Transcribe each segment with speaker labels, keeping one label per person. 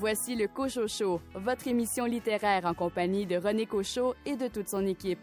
Speaker 1: Voici le Cochocho, votre émission littéraire en compagnie de René Cochot et de toute son équipe.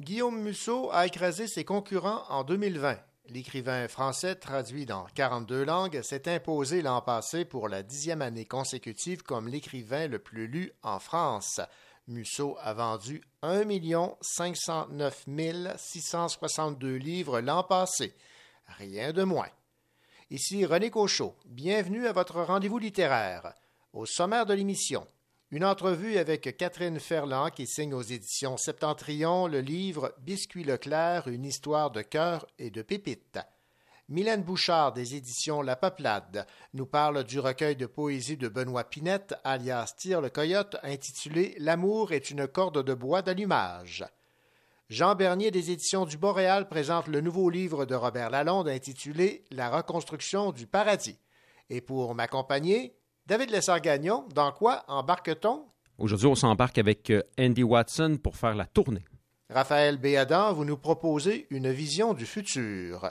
Speaker 2: Guillaume Musso a écrasé ses concurrents en 2020. L'écrivain français, traduit dans 42 langues, s'est imposé l'an passé pour la dixième année consécutive comme l'écrivain le plus lu en France. Musso a vendu 1 509 662 livres l'an passé. Rien de moins. Ici René Cochot. Bienvenue à votre rendez-vous littéraire. Au sommaire de l'émission, une entrevue avec Catherine Ferland qui signe aux éditions Septentrion le livre Biscuit Leclerc, une histoire de cœur et de pépites. Mylène Bouchard des éditions La Peuplade nous parle du recueil de poésie de Benoît Pinette, alias Tire le Coyote, intitulé L'amour est une corde de bois d'allumage. Jean Bernier des éditions du Boréal présente le nouveau livre de Robert Lalonde intitulé La reconstruction du paradis. Et pour m'accompagner, David Lessard-Gagnon, dans quoi embarque-t-on?
Speaker 3: Aujourd'hui, on s'embarque avec euh, Andy Watson pour faire la tournée.
Speaker 2: Raphaël Béadan, vous nous proposez une vision du futur.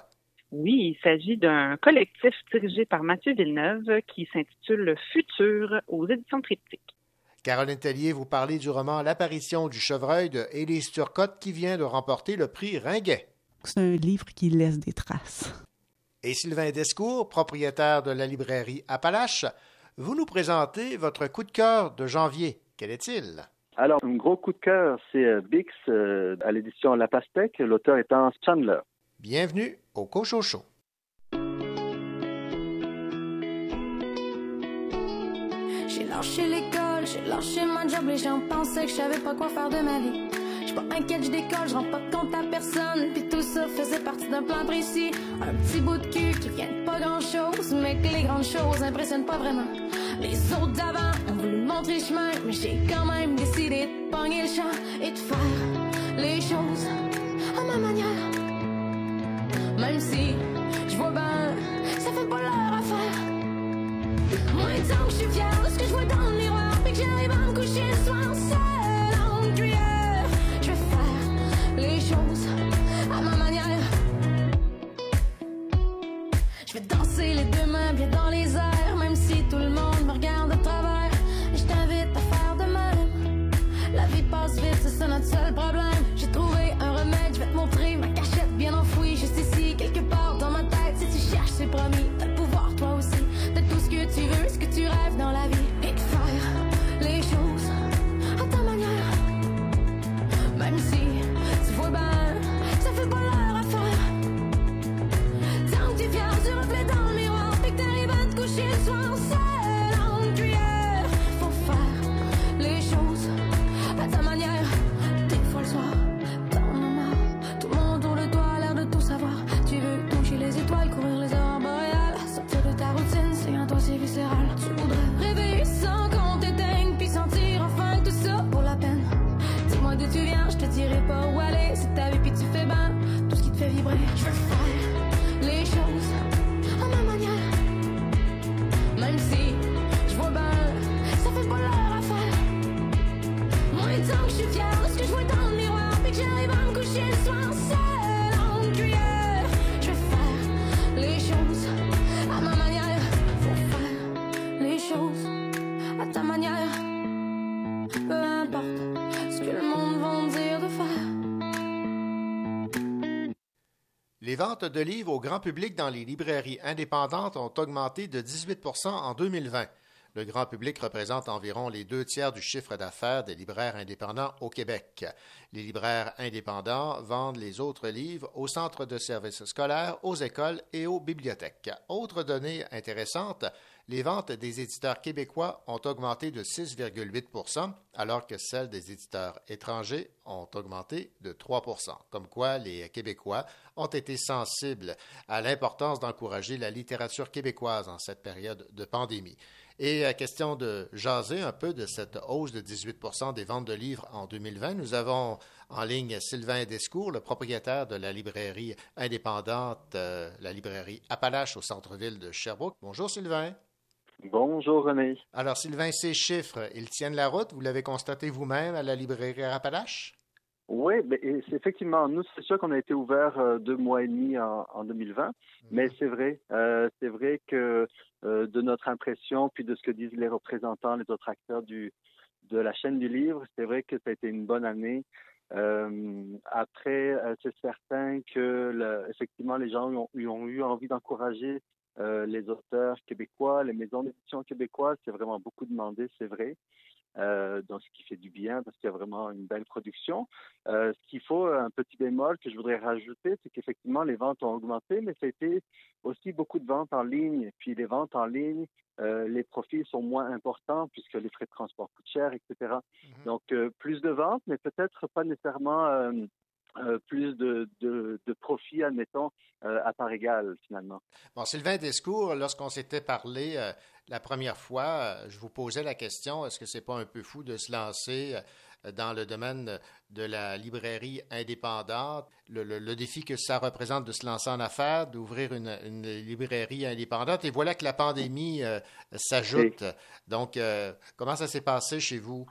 Speaker 4: Oui, il s'agit d'un collectif dirigé par Mathieu Villeneuve qui s'intitule Le Futur aux éditions Triptyque.
Speaker 2: Caroline Tellier, vous parlez du roman L'apparition du chevreuil de Élise Turcotte qui vient de remporter le prix Ringuet.
Speaker 5: C'est un livre qui laisse des traces.
Speaker 2: Et Sylvain Descours, propriétaire de la librairie Appalache, vous nous présentez votre coup de cœur de janvier. Quel est-il?
Speaker 6: Alors, un gros coup de cœur, c'est euh, Bix euh, à l'édition La Pastèque, l'auteur étant Chandler.
Speaker 2: Bienvenue au Cochocho.
Speaker 7: J'ai lâché l'école, j'ai lâché mon job, les gens pensaient que je savais pas quoi faire de ma vie. J'suis pas inquiète, je décolle, je rends pas compte à personne. Puis tout ça faisait partie d'un plan précis. Un petit bout de cul qui vient de pas grand chose, mais que les grandes choses impressionnent pas vraiment. Les autres d'avant ont voulu montrer chemin, mais j'ai quand même décidé de pogner le champ et de faire les choses à ma manière. Même si je vois bien, ça fait pas l'heure à faire. Moi, tant que je suis fière de ce que je vois dans le miroir, puis que j'arrive à me coucher le soir seul en à
Speaker 2: ventes de livres au grand public dans les librairies indépendantes ont augmenté de 18 en 2020. Le grand public représente environ les deux tiers du chiffre d'affaires des libraires indépendants au Québec. Les libraires indépendants vendent les autres livres aux centres de services scolaires, aux écoles et aux bibliothèques. Autre donnée intéressante, les ventes des éditeurs québécois ont augmenté de 6,8 alors que celles des éditeurs étrangers ont augmenté de 3 Comme quoi, les Québécois ont été sensibles à l'importance d'encourager la littérature québécoise en cette période de pandémie. Et à question de jaser un peu de cette hausse de 18 des ventes de livres en 2020, nous avons en ligne Sylvain Descours, le propriétaire de la librairie indépendante, euh, la librairie Appalache au centre-ville de Sherbrooke. Bonjour Sylvain.
Speaker 6: Bonjour René.
Speaker 2: Alors Sylvain, ces chiffres, ils tiennent la route, vous l'avez constaté vous-même à la librairie Appalache?
Speaker 6: Oui, c'est effectivement, nous, c'est sûr qu'on a été ouvert euh, deux mois et demi en, en 2020, mhm. mais c'est vrai, euh, c'est vrai que euh, de notre impression, puis de ce que disent les représentants, les autres acteurs du, de la chaîne du livre, c'est vrai que ça a été une bonne année. Après, c'est certain que le, effectivement, les gens ont, ont eu envie d'encourager les auteurs québécois, les maisons d'édition québécoises. C'est vraiment beaucoup demandé, c'est vrai. Euh, donc ce qui fait du bien parce qu'il y a vraiment une belle production. Euh, ce qu'il faut, un petit bémol que je voudrais rajouter, c'est qu'effectivement les ventes ont augmenté, mais ça a été aussi beaucoup de ventes en ligne. Puis les ventes en ligne, euh, les profits sont moins importants puisque les frais de transport coûtent cher, etc. Mm-hmm. Donc plus de ventes, mais peut-être pas nécessairement euh, plus de, de, de profit, admettons, euh, à part égale, finalement.
Speaker 2: Bon, Sylvain Descours, lorsqu'on s'était parlé euh, la première fois, je vous posais la question, est-ce que c'est pas un peu fou de se lancer dans le domaine de la librairie indépendante, le, le, défi que ça représente de se lancer en affaires, d'ouvrir une, une, librairie indépendante. Et voilà que la pandémie s'ajoute. Donc, comment ça s'est passé chez vous?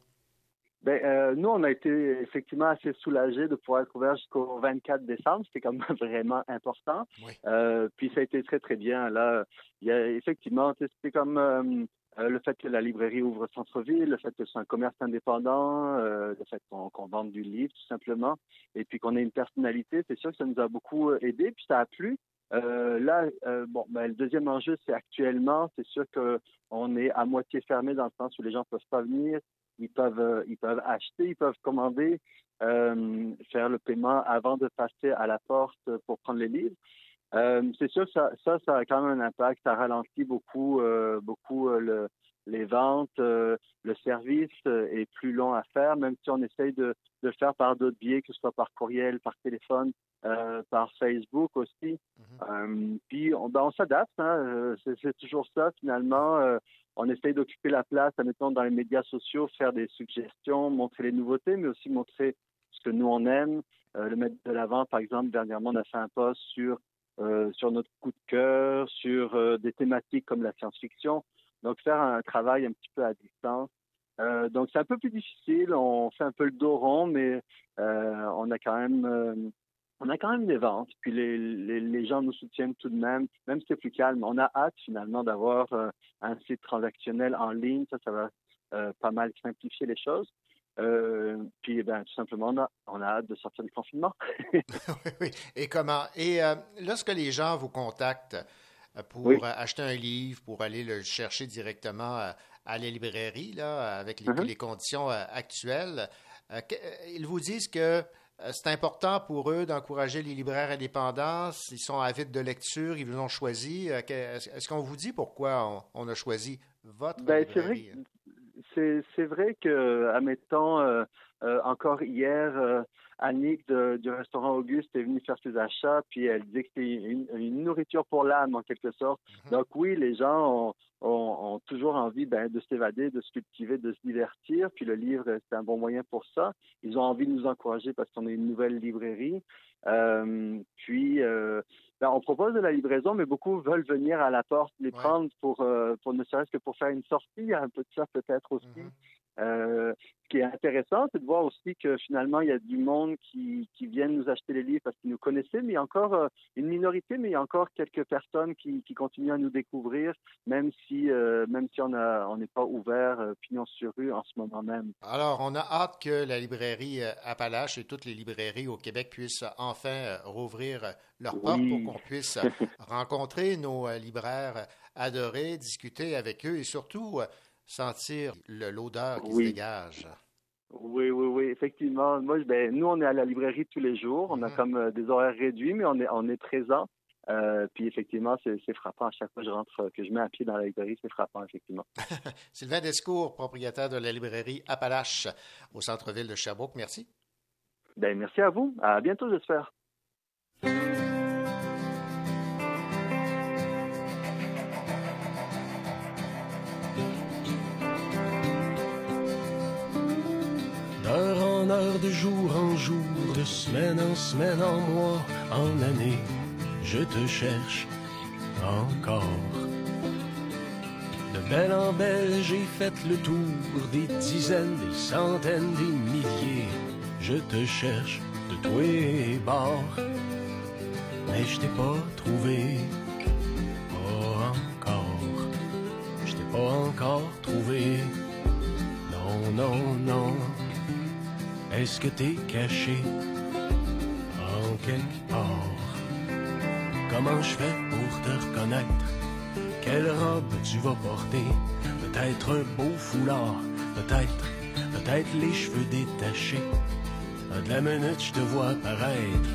Speaker 6: Ben, euh, nous, on a été effectivement assez soulagés de pouvoir être ouvert jusqu'au 24 décembre. C'était quand même vraiment important. Euh, puis ça a été très, très bien. Là, il y a effectivement, c'était comme euh, le fait que la librairie ouvre centre-ville, le fait que c'est un commerce indépendant, le fait qu'on qu vende du livre, tout simplement, et puis qu'on ait une personnalité, c'est sûr que ça nous a beaucoup aidé, puis ça a plu. Euh, là, euh, bon, ben, le deuxième enjeu, c'est actuellement, c'est sûr qu'on est à moitié fermé dans le sens où les gens peuvent pas venir, ils peuvent, euh, ils peuvent acheter, ils peuvent commander, euh, faire le paiement avant de passer à la porte pour prendre les livres. Euh, c'est sûr ça, ça, ça a quand même un impact. Ça ralentit beaucoup, euh, beaucoup le, les ventes. le service est plus long à faire, même si on essaye de, de le faire par d'autres biais, que ce soit par courriel, par téléphone, par Facebook aussi. Mm-hmm. puis on, ben, on s'adapte. Hein, c'est toujours ça finalement on essaye d'occuper la place, admettons, dans les médias sociaux, faire des suggestions, montrer les nouveautés, mais aussi montrer ce que nous on aime, euh, le mettre de l'avant. Par exemple, dernièrement, on a fait un post sur euh, sur notre coup de cœur, sur euh, des thématiques comme la science-fiction. Donc faire un travail un petit peu à distance. Donc c'est un peu plus difficile. On fait un peu le dos rond, mais on a quand même on a quand même des ventes, puis les, les, les, gens nous soutiennent tout de même, même si c'est plus calme. On a hâte finalement d'avoir euh, un site transactionnel en ligne, ça, ça va euh, pas mal simplifier les choses. Euh, puis, ben, tout simplement, on a, on a hâte de sortir du confinement.
Speaker 2: oui, oui. Et comment? Et lorsque les gens vous contactent pour oui. acheter un livre, pour aller le chercher directement à la librairie, là, avec les, uh -huh. les conditions actuelles, ils vous disent que c'est important pour eux d'encourager les libraires indépendants. Ils sont avides de lecture, ils vous ont choisi. Euh, est-ce qu'on vous dit pourquoi on, a choisi votre
Speaker 6: ben, librairie? C'est vrai, que, admettons, euh, euh, encore hier, euh, Annick de, du restaurant Auguste est venue faire ses achats, puis elle dit que c'est une, une, nourriture pour l'âme, en quelque sorte. Mm -hmm. Donc oui, les gens ont, ont, ont toujours envie ben, de s'évader, de se cultiver, de se divertir, puis le livre, c'est un bon moyen pour ça. Ils ont envie de nous encourager parce qu'on est une nouvelle librairie. Euh, puis, euh, ben, on propose de la livraison, mais beaucoup veulent venir à la porte les ouais. prendre pour, euh, pour ne serait-ce que pour faire une sortie. Un peu de ça peut-être aussi. Mm -hmm. Euh, ce qui est intéressant, c'est de voir aussi que finalement, il y a du monde qui, qui viennent nous acheter les livres parce qu'ils nous connaissaient, mais il y a encore euh, une minorité, mais il y a encore quelques personnes qui, qui continuent à nous découvrir, même si, euh, même si on n'est pas ouvert pignon sur rue en ce moment même.
Speaker 2: Alors, on a hâte que la librairie Appalache et toutes les librairies au Québec puissent enfin rouvrir leurs portes oui. pour qu'on puisse rencontrer nos libraires adorés, discuter avec eux et surtout sentir l'odeur qui
Speaker 6: oui.
Speaker 2: se dégage.
Speaker 6: Oui, oui, oui, effectivement. Moi, ben, nous, on est à la librairie tous les jours. On a comme euh, des horaires réduits, mais on est, on est présent. Euh, puis effectivement, c'est frappant. À chaque fois que je rentre, que je mets un pied dans la librairie, c'est frappant, effectivement.
Speaker 2: Sylvain Descours, propriétaire de la librairie Appalache au centre-ville de Sherbrooke. Merci.
Speaker 6: Ben, merci à vous. À bientôt, j'espère.
Speaker 8: De jour en jour, de semaine en semaine, en mois, en année, je te cherche encore. De belle en belle, j'ai fait le tour des dizaines, des centaines, des milliers. Je te cherche de tous les bords, mais je t'ai pas trouvé. Pas encore, je t'ai pas encore trouvé. Non, non, non. Est-ce que t'es caché en quelque part? Comment je fais pour te reconnaître? Quelle robe tu vas porter? Peut-être un beau foulard, peut-être, peut-être les cheveux détachés. De la minute, je te vois paraître.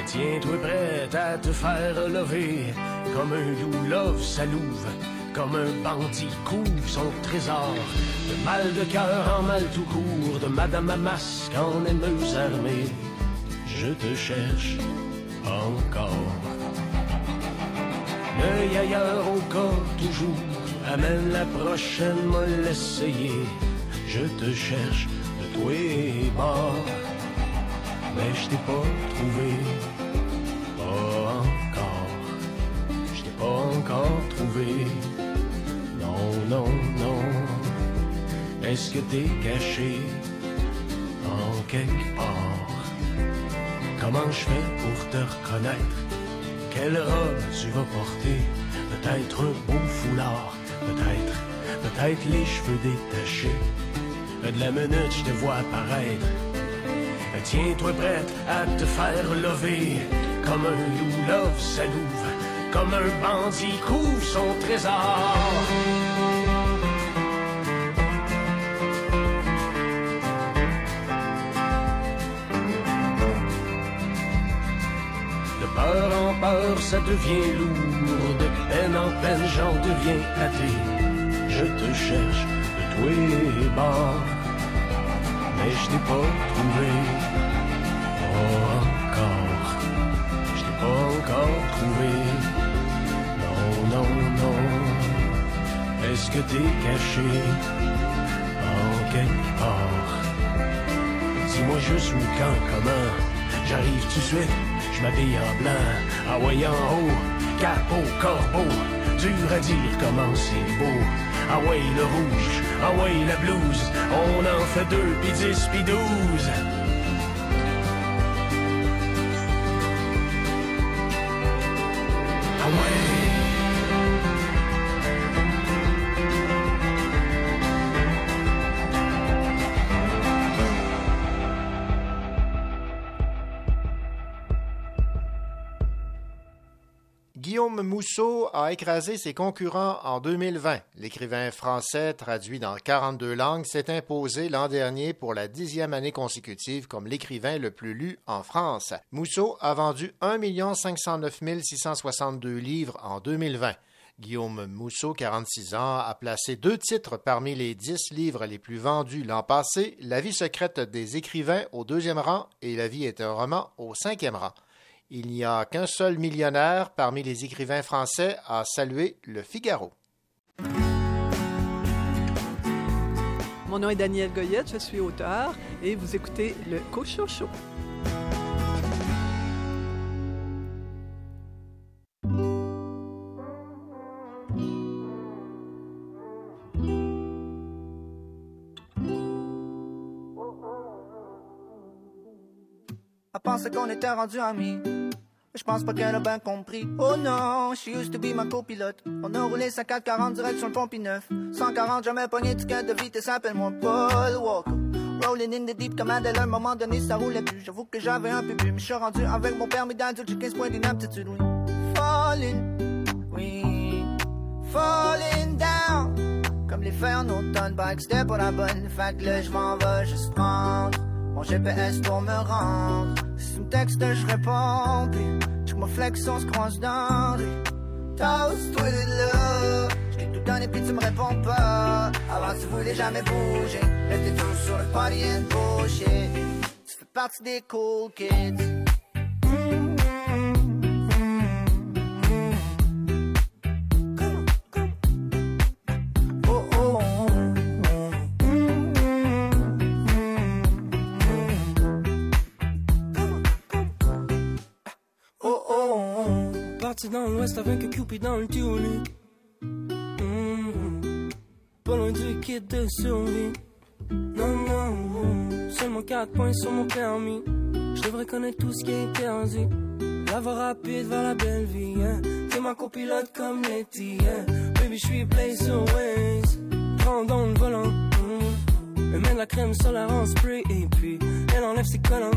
Speaker 8: Et tiens-toi prête à te faire lever comme un loup love sa louve comme un bandit couvre son trésor. De mal de cœur en mal tout court, de madame à masque en aimeuse armée. Je te cherche encore. L'œil ailleurs au corps toujours, amène la prochaine, me l'essayer. Je te cherche de tous les bords, mais je t'ai pas trouvé. Pas encore, je t'ai pas encore trouvé. Non, non. Est-ce que t'es caché en quelque part? Comment je fais pour te reconnaître? Quelle robe tu vas porter? Peut-être un beau foulard, peut-être, peut-être les cheveux détachés. De la minute, je te vois apparaître. Tiens-toi prête à te faire lever comme un loup love sa louve, comme un bandit couvre son trésor. Peur ça devient lourd. Peine en peine, j'en deviens athée. Je te cherche de tous les bords, mais je t'ai pas trouvé. Pas encore, je t'ai pas encore trouvé. Non, non, non. Est-ce que t'es caché en quelque part? Dis-moi juste où, quand, comment. J'arrive tout de suite, je m'habille en blanc, en haut, capot, corbeau. Dur à dire comment c'est beau. Ah ouais, le rouge, ah ouais, la blouse. On en fait deux, puis dix, puis douze.
Speaker 2: Guillaume Mousseau a écrasé ses concurrents en 2020. L'écrivain français, traduit dans 42 langues, s'est imposé l'an dernier pour la dixième année consécutive comme l'écrivain le plus lu en France. Mousseau a vendu 1 509 662 livres en 2020. Guillaume Mousseau, 46 ans, a placé deux titres parmi les dix livres les plus vendus l'an passé, La vie secrète des écrivains au deuxième rang et La vie est un roman au cinquième rang. Il n'y a qu'un seul millionnaire parmi les écrivains français à saluer le Figaro.
Speaker 9: Mon nom est Daniel Goyette, je suis auteur et vous écoutez le Cochon Show.
Speaker 10: Elle pensait qu'on était rendus amis. Je pense pas qu'elle a bien compris. Oh non, she used to be ma copilote. On a roulé 5440 direct sur le pont 9 140, jamais pogné de de vitesse, appelle-moi Paul Walker. Rolling in the deep comme à un moment donné ça roulait plus. J'avoue que j'avais un peu mais je suis rendu avec mon permis d'adulte, j'ai 15 points d'inaptitude, oui. Falling, oui. Falling down. Comme les fers en automne, c'était pas la bonne. Fait que là je m'en vais juste prendre mon GPS pour me rendre. Si tu me textes, je réponds. Puis, check mon flex, on se croise dans rue. Toast, toi là. Tout donné, puis tu me réponds pas. Avant, tu voulais jamais bouger. Mais t'es toujours sur le party and bullshit. Tu fais partie des cool kids.
Speaker 11: L'ouest avec Cupid dans le lui. Mhm.
Speaker 12: pas loin du kit de survie. Non, non, seulement 4 points sur mon permis. Je devrais connaître tout ce qui est interdit. La voie rapide vers la belle vie, hein. T'es ma copilote comme Letty, hein. Baby, je suis place Waze. Prends dans le volant, mm. Elle met la crème solaire en spray et puis elle enlève ses collants.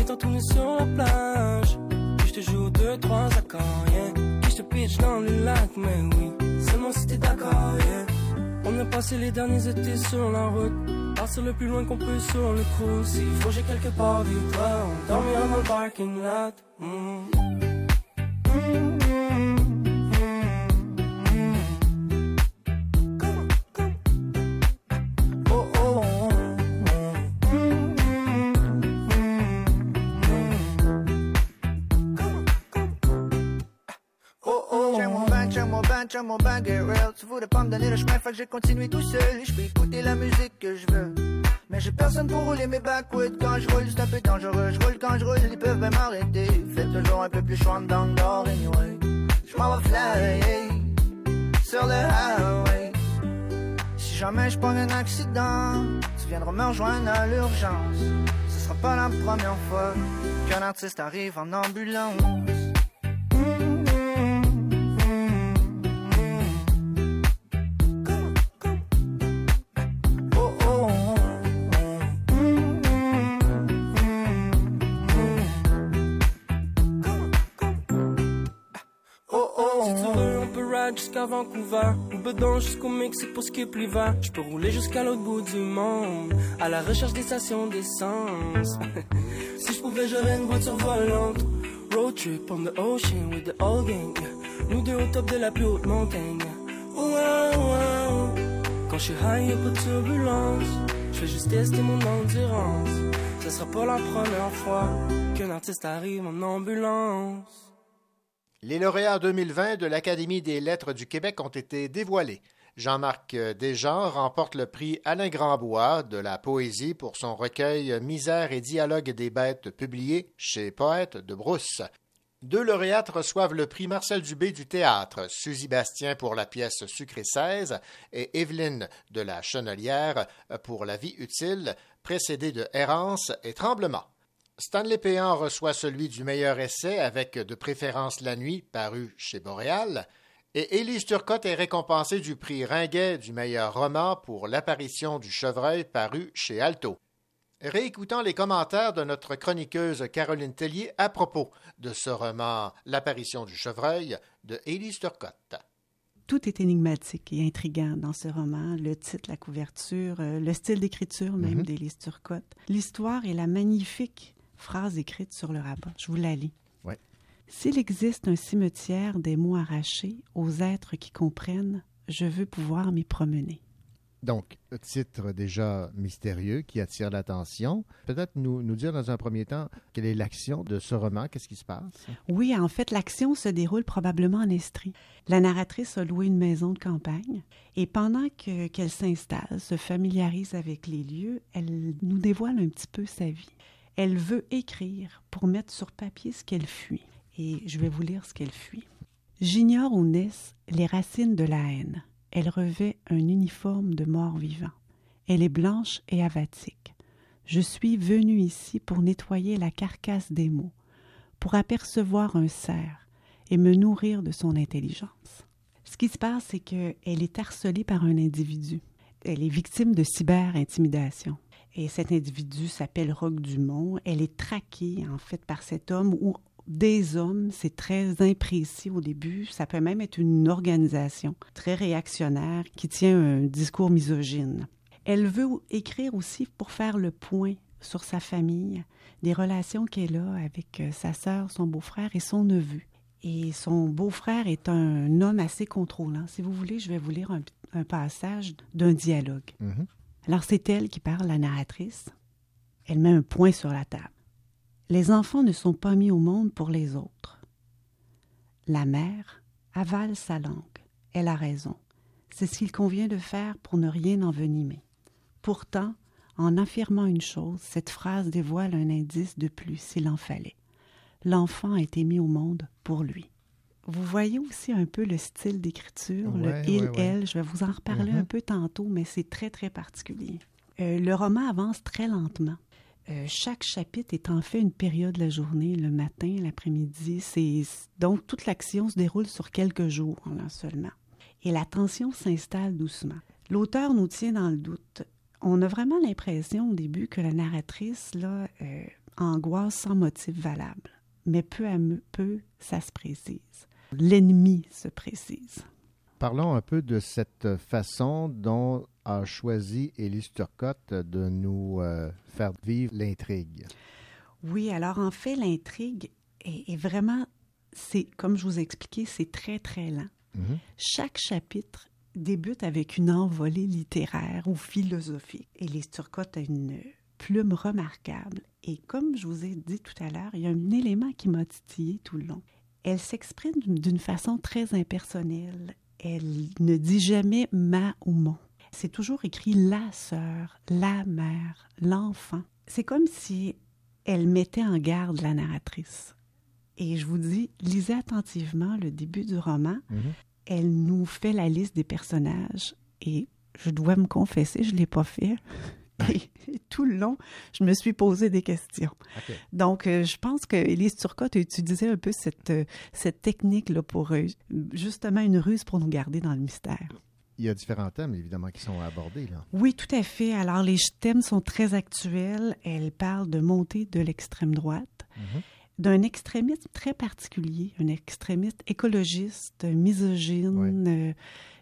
Speaker 12: Et tourné sur la plage. Joue deux, trois accords, yeah. Puis je te pitch dans le lac, mais oui. Seulement si t'es d'accord, yeah. On a passé les derniers étés sur la route. Partir le plus loin qu'on peut sur le cruise. S'il faut, j'ai quelque part du toi. On dormira dans le parking lot. Mm.
Speaker 10: Oh, mon. Tu voulais pas me donner le chemin, fait que j'ai continué tout seul. Je peux écouter la musique que je veux. Mais j'ai personne pour rouler mes backwoods quand je roule, c'est un peu dangereux. Je roule quand je roule, ils peuvent même m'arrêter. Fait toujours un peu plus chaud dans le nord, anyway. Je m'en vais fly, sur le highway. Si jamais je prends un accident, tu viendras me rejoindre à l'urgence. Ce sera pas la première fois qu'un artiste arrive en ambulance.
Speaker 12: Jusqu'à Vancouver. Ou bedon jusqu'au Mexique pour skip l'hiver. Je peux rouler jusqu'à l'autre bout du monde. À la recherche des stations d'essence. si je pouvais, j'aurais une voiture volante. Road trip on the ocean with the old gang. Nous deux au top de la plus haute montagne. Wow, wow. Quand je suis high, y'a pas de turbulence. Je fais juste tester mon endurance. Ce sera pas la première fois qu'un artiste arrive en ambulance.
Speaker 2: Les lauréats 2020 de l'Académie des lettres du Québec ont été dévoilés. Jean-Marc Desjans remporte le prix Alain Grandbois de la poésie pour son recueil Misère et dialogue des bêtes publié chez Poète de Brousse. Deux lauréates reçoivent le prix Marcel Dubé du théâtre, Suzy Bastien pour la pièce Sucré 16 et Evelyne de la Chenelière pour La vie utile, précédée de Errance et Tremblement. Stanley Péan reçoit celui du meilleur essai avec De préférence la nuit, paru chez Boréal. Et Élise Turcotte est récompensée du prix Ringuet du meilleur roman pour L'apparition du chevreuil, paru chez Alto. Réécoutant les commentaires de notre chroniqueuse Caroline Tellier à propos de ce roman L'apparition du chevreuil de Élise Turcotte.
Speaker 5: Tout est énigmatique et intriguant dans ce roman. Le titre, la couverture, euh, le style d'écriture même
Speaker 2: Mhm.
Speaker 5: d'Élise Turcotte. L'histoire et la magnifique phrase écrite sur le rabat. Je vous la lis.
Speaker 2: Ouais.
Speaker 5: S'il existe un cimetière des mots arrachés aux êtres qui comprennent, je veux pouvoir m'y promener.
Speaker 2: Donc, titre déjà mystérieux qui attire l'attention. Peut-être nous, nous dire dans un premier temps quelle est l'action de ce roman, qu'est-ce qui se passe?
Speaker 5: Oui, en fait, l'action se déroule probablement en Estrie. La narratrice a loué une maison de campagne et pendant que- qu'elle s'installe, se familiarise avec les lieux, elle nous dévoile un petit peu sa vie. Elle veut écrire pour mettre sur papier ce qu'elle fuit. Et je vais vous lire ce qu'elle fuit. J'ignore où naissent les racines de la haine. Elle revêt un uniforme de mort-vivant. Elle est blanche et avatique. Je suis venue ici pour nettoyer la carcasse des mots, pour apercevoir un cerf et me nourrir de son intelligence. Ce qui se passe, c'est qu'elle est harcelée par un individu. Elle est victime de cyber-intimidation. Et cet individu s'appelle Roque Dumont. Elle est traquée, en fait, par cet homme ou des hommes. C'est très imprécis au début. Ça peut même être une organisation très réactionnaire qui tient un discours misogyne. Elle veut écrire aussi pour faire le point sur sa famille, des relations qu'elle a avec euh, sa sœur, son beau-frère et son neveu. Et son beau-frère est un homme assez contrôlant. Si vous voulez, je vais vous lire un, passage d'un dialogue.
Speaker 2: Mhm.
Speaker 5: Alors c'est elle qui parle, la narratrice. Elle met un point sur la table. Les enfants ne sont pas mis au monde pour les autres. La mère avale sa langue. Elle a raison. C'est ce qu'il convient de faire pour ne rien envenimer. Pourtant, en affirmant une chose, cette phrase dévoile un indice de plus s'il en fallait. L'enfant a été mis au monde pour lui. Vous voyez aussi un peu le style d'écriture,
Speaker 2: Ouais,
Speaker 5: le il,
Speaker 2: ouais, ouais.
Speaker 5: elle. Je vais vous en reparler
Speaker 2: Mhm.
Speaker 5: un peu tantôt, mais c'est très, très particulier. Euh, le roman avance très lentement. Euh, chaque chapitre est en fait une période de la journée, le matin, l'après-midi. C'est donc toute l'action se déroule sur quelques jours là, seulement. Et la tension s'installe doucement. L'auteur nous tient dans le doute. On a vraiment l'impression au début que la narratrice là euh, angoisse sans motif valable, mais peu à peu ça se précise. L'ennemi se précise.
Speaker 2: Parlons un peu de cette façon dont a choisi Élise Turcotte de nous euh, faire vivre l'intrigue.
Speaker 5: Oui, alors en fait, l'intrigue est, est vraiment, c'est comme je vous ai expliqué, c'est très très lent.
Speaker 2: Mhm.
Speaker 5: Chaque chapitre débute avec une envolée littéraire ou philosophique. Les Turcotte a une plume remarquable. Et comme je vous ai dit tout à l'heure, il y a un élément qui m'a titillé tout le long. Elle s'exprime d'une- façon très impersonnelle. Elle ne dit jamais ma ou mon. C'est toujours écrit la sœur, la mère, l'enfant. C'est comme si elle mettait en garde la narratrice. Et je vous dis, lisez attentivement le début du roman.
Speaker 2: Mhm.
Speaker 5: Elle nous fait la liste des personnages et je dois me confesser, je ne l'ai pas fait. Et, tout le long, je me suis posé des questions. Donc, euh, je pense que Élise Turcotte a utilisé un peu cette, euh, cette technique-là pour euh, justement une ruse pour nous garder dans le mystère.
Speaker 2: Il y a différents thèmes, évidemment, qui sont abordés. Là.
Speaker 5: Oui, tout à fait. Alors, les thèmes sont très actuels. Elle parle de montée de l'extrême droite,
Speaker 2: Mhm.
Speaker 5: d'un extrémisme très particulier, un extrémiste écologiste, misogyne, euh,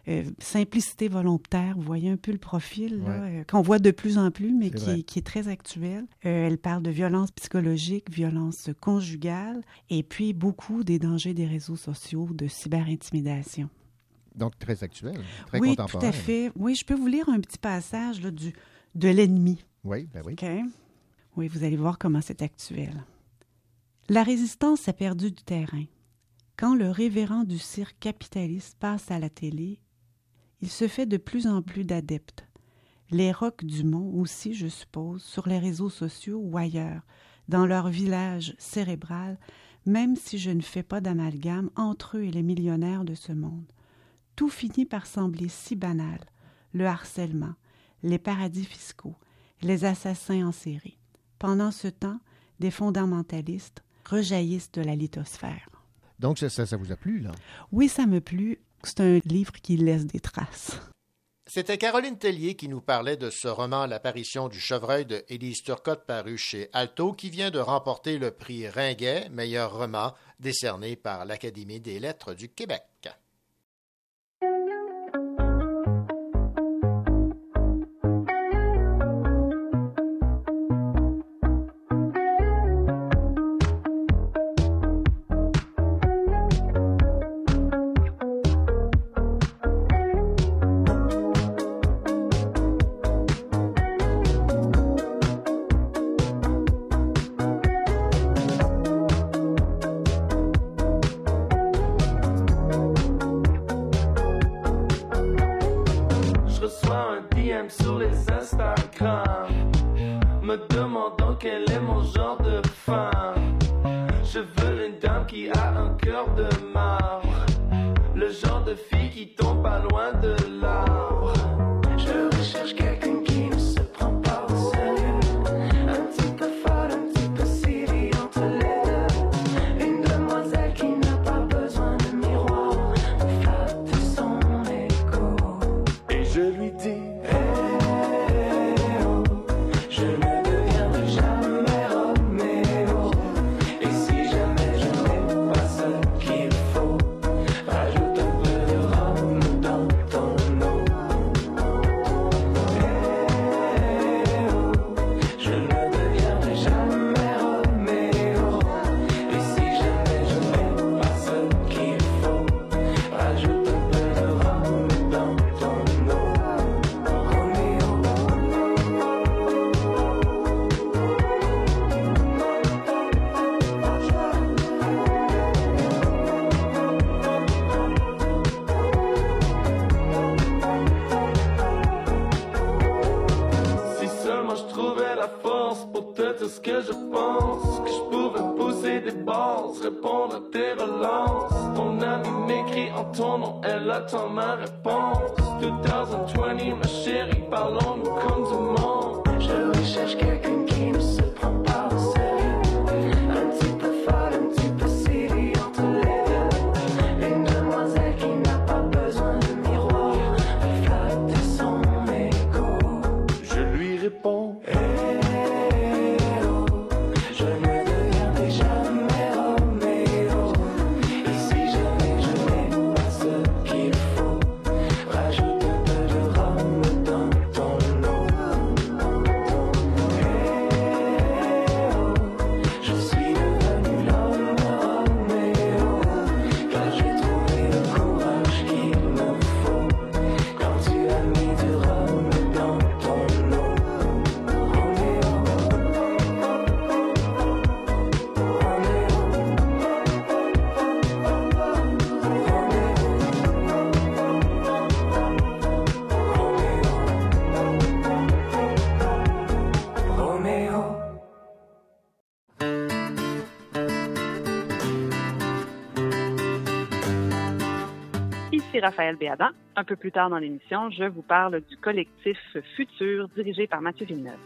Speaker 5: euh, simplicité volontaire. Vous voyez un peu le profil là,
Speaker 2: Ouais.
Speaker 5: euh, qu'on voit de plus en plus, mais qui est, qui est très actuel. Euh, elle parle de violence psychologique, violence conjugale, et puis beaucoup des dangers des réseaux sociaux, de cyberintimidation.
Speaker 2: Donc, très actuel, très
Speaker 5: oui,
Speaker 2: contemporain.
Speaker 5: tout à fait. Oui, je peux vous lire un petit passage là, du, de l'ennemi.
Speaker 2: Oui, ben oui.
Speaker 5: OK? Oui, vous allez voir comment c'est actuel. La résistance a perdu du terrain. Quand le révérend du cirque capitaliste passe à la télé, il se fait de plus en plus d'adeptes. Les rocs du Mont aussi, je suppose, sur les réseaux sociaux ou ailleurs, dans leur village cérébral, même si je ne fais pas d'amalgame entre eux et les millionnaires de ce monde. Tout finit par sembler si banal. Le harcèlement, les paradis fiscaux, les assassins en série. Pendant ce temps, des fondamentalistes rejaillissent de la lithosphère.
Speaker 2: Donc, ça, ça, ça vous a plu, là?
Speaker 5: Oui, ça me plut. C'est un livre qui laisse des traces.
Speaker 2: C'était Caroline Tellier qui nous parlait de ce roman L'apparition du chevreuil de Élise Turcotte paru chez Alto qui vient de remporter le prix Ringuet, meilleur roman, décerné par l'Académie des lettres du Québec.
Speaker 11: Que je pourrais
Speaker 13: envoyer des bases, répondre à tes relances. Ton ami m'écrit en ton nom, elle attend ma réponse. 2020, ma chérie, parlons-nous comme du monde. Je recherche quelqu'un qui ne
Speaker 4: Raphaël Béadan. Un peu plus tard dans l'émission, je vous parle du collectif Futur dirigé par Mathieu Villeneuve.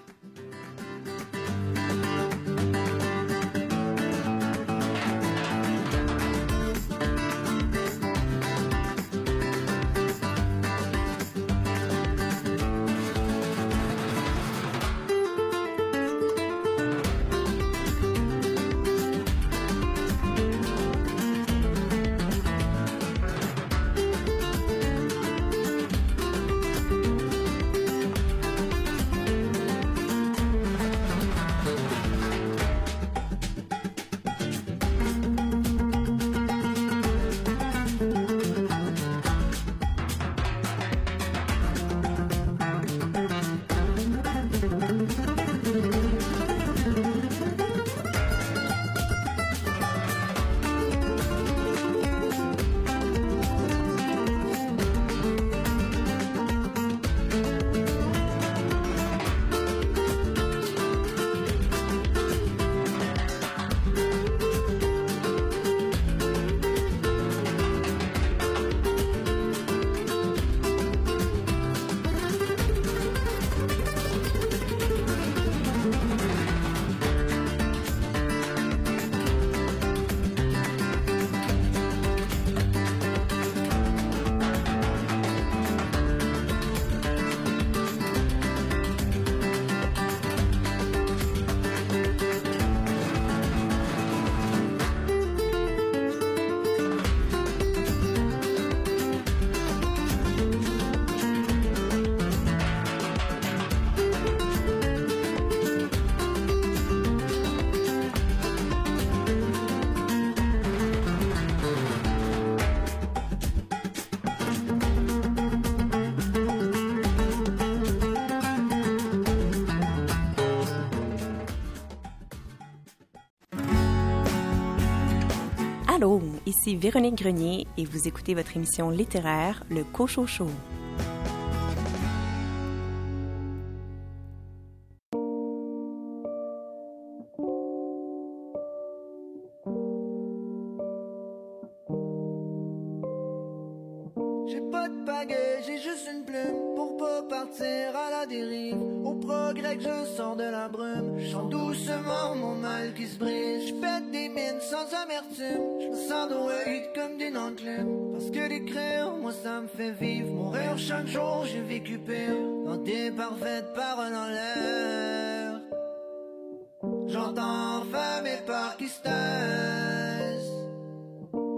Speaker 14: Ici Véronique Grenier et vous écoutez votre émission littéraire, Le Cochon Show.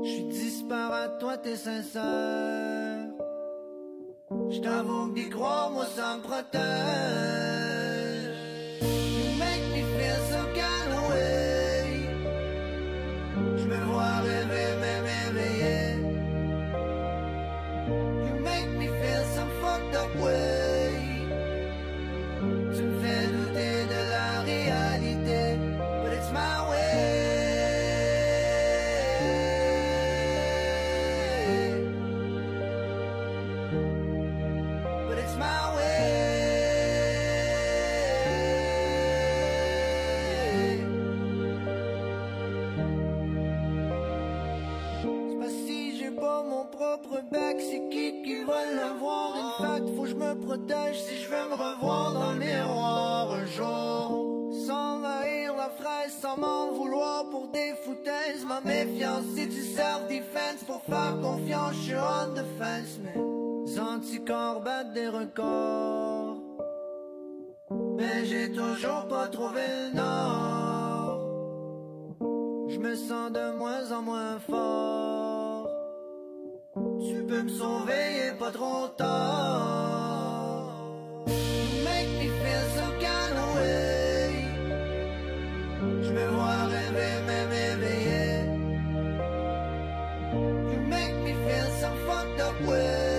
Speaker 10: Je suis disparate, toi t'es sincère. Je t'avoue que d'y croire, moi ça me protège. You make me feel so kind of way. Je me vois rêver, même éveillé. You make me feel some fucked up way. Si je veux me revoir dans le miroir un jour. Sans haïr la fraise, sans m'en vouloir pour des foutaises. Ma méfiance, c'est du self-defense pour faire confiance, je suis on defense. Mes anticorps battent des records. Mais j'ai toujours pas trouvé le nord. Je me sens de moins en moins fort. Tu peux me sauver, et pas trop tard. Je me vois rêver, même éveillé. You make me feel some fucked up way.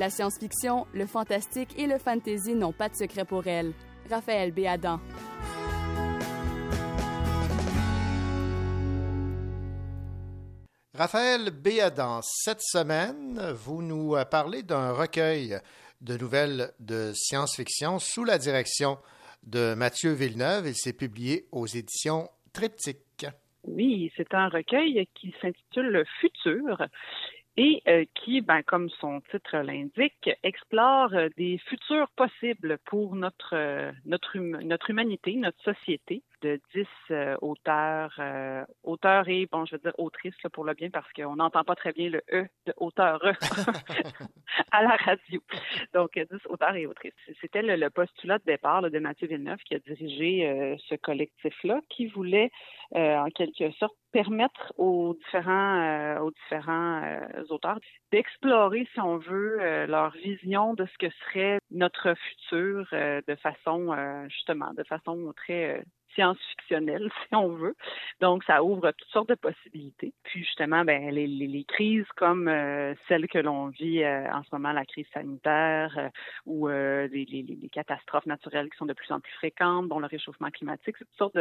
Speaker 1: La science-fiction, le fantastique et le fantasy n'ont pas de secret pour elle. Raphaël Béadan.
Speaker 2: Raphaël Béadan, cette semaine, vous nous parlez d'un recueil de nouvelles de science-fiction sous la direction de Mathieu Villeneuve. Il s'est publié aux éditions Triptyque.
Speaker 4: Oui, c'est un recueil qui s'intitule Le futur et euh, qui, ben, comme son titre l'indique, explore euh, des futurs possibles pour notre, euh, notre, hum- notre humanité, notre société, de dix euh, auteurs, euh, auteurs et, bon, je veux dire autrices là, pour le bien parce qu'on n'entend pas très bien le E de auteur à la radio. Donc, euh, dix auteurs et autrices. C'était le, le postulat de départ là, de Mathieu Villeneuve qui a dirigé euh, ce collectif-là, qui voulait euh, en quelque sorte permettre aux différents, euh, aux différents euh, auteurs d'explorer, si on veut, euh, leur vision de ce que serait notre futur euh, de façon, euh, justement, de façon très euh, science-fictionnelle, si on veut. Donc, ça ouvre toutes sortes de possibilités. Puis, justement, ben, les, les, les crises comme euh, celle que l'on vit euh, en ce moment, la crise sanitaire, euh, ou euh, les, les, catastrophes naturelles qui sont de plus en plus fréquentes, dont le réchauffement climatique, c'est toutes sortes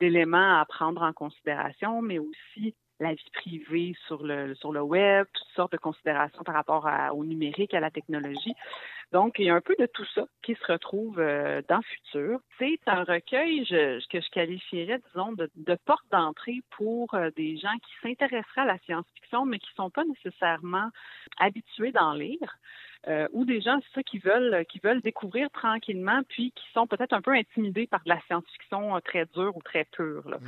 Speaker 4: d'éléments à prendre en considération, mais aussi la vie privée sur le sur le web, toutes sortes de considérations par rapport à- au numérique, à la technologie. Donc, il y a un peu de tout ça qui se retrouve euh, dans Futur. C'est un recueil je- que je qualifierais, disons, de, de porte d'entrée pour euh, des gens qui s'intéresseraient à la science-fiction, mais qui ne sont pas nécessairement habitués d'en lire. euh, ou des gens, c'est ça, qui veulent, qui veulent découvrir tranquillement, puis qui sont peut-être un peu intimidés par de la science-fiction très dure ou très pure. là.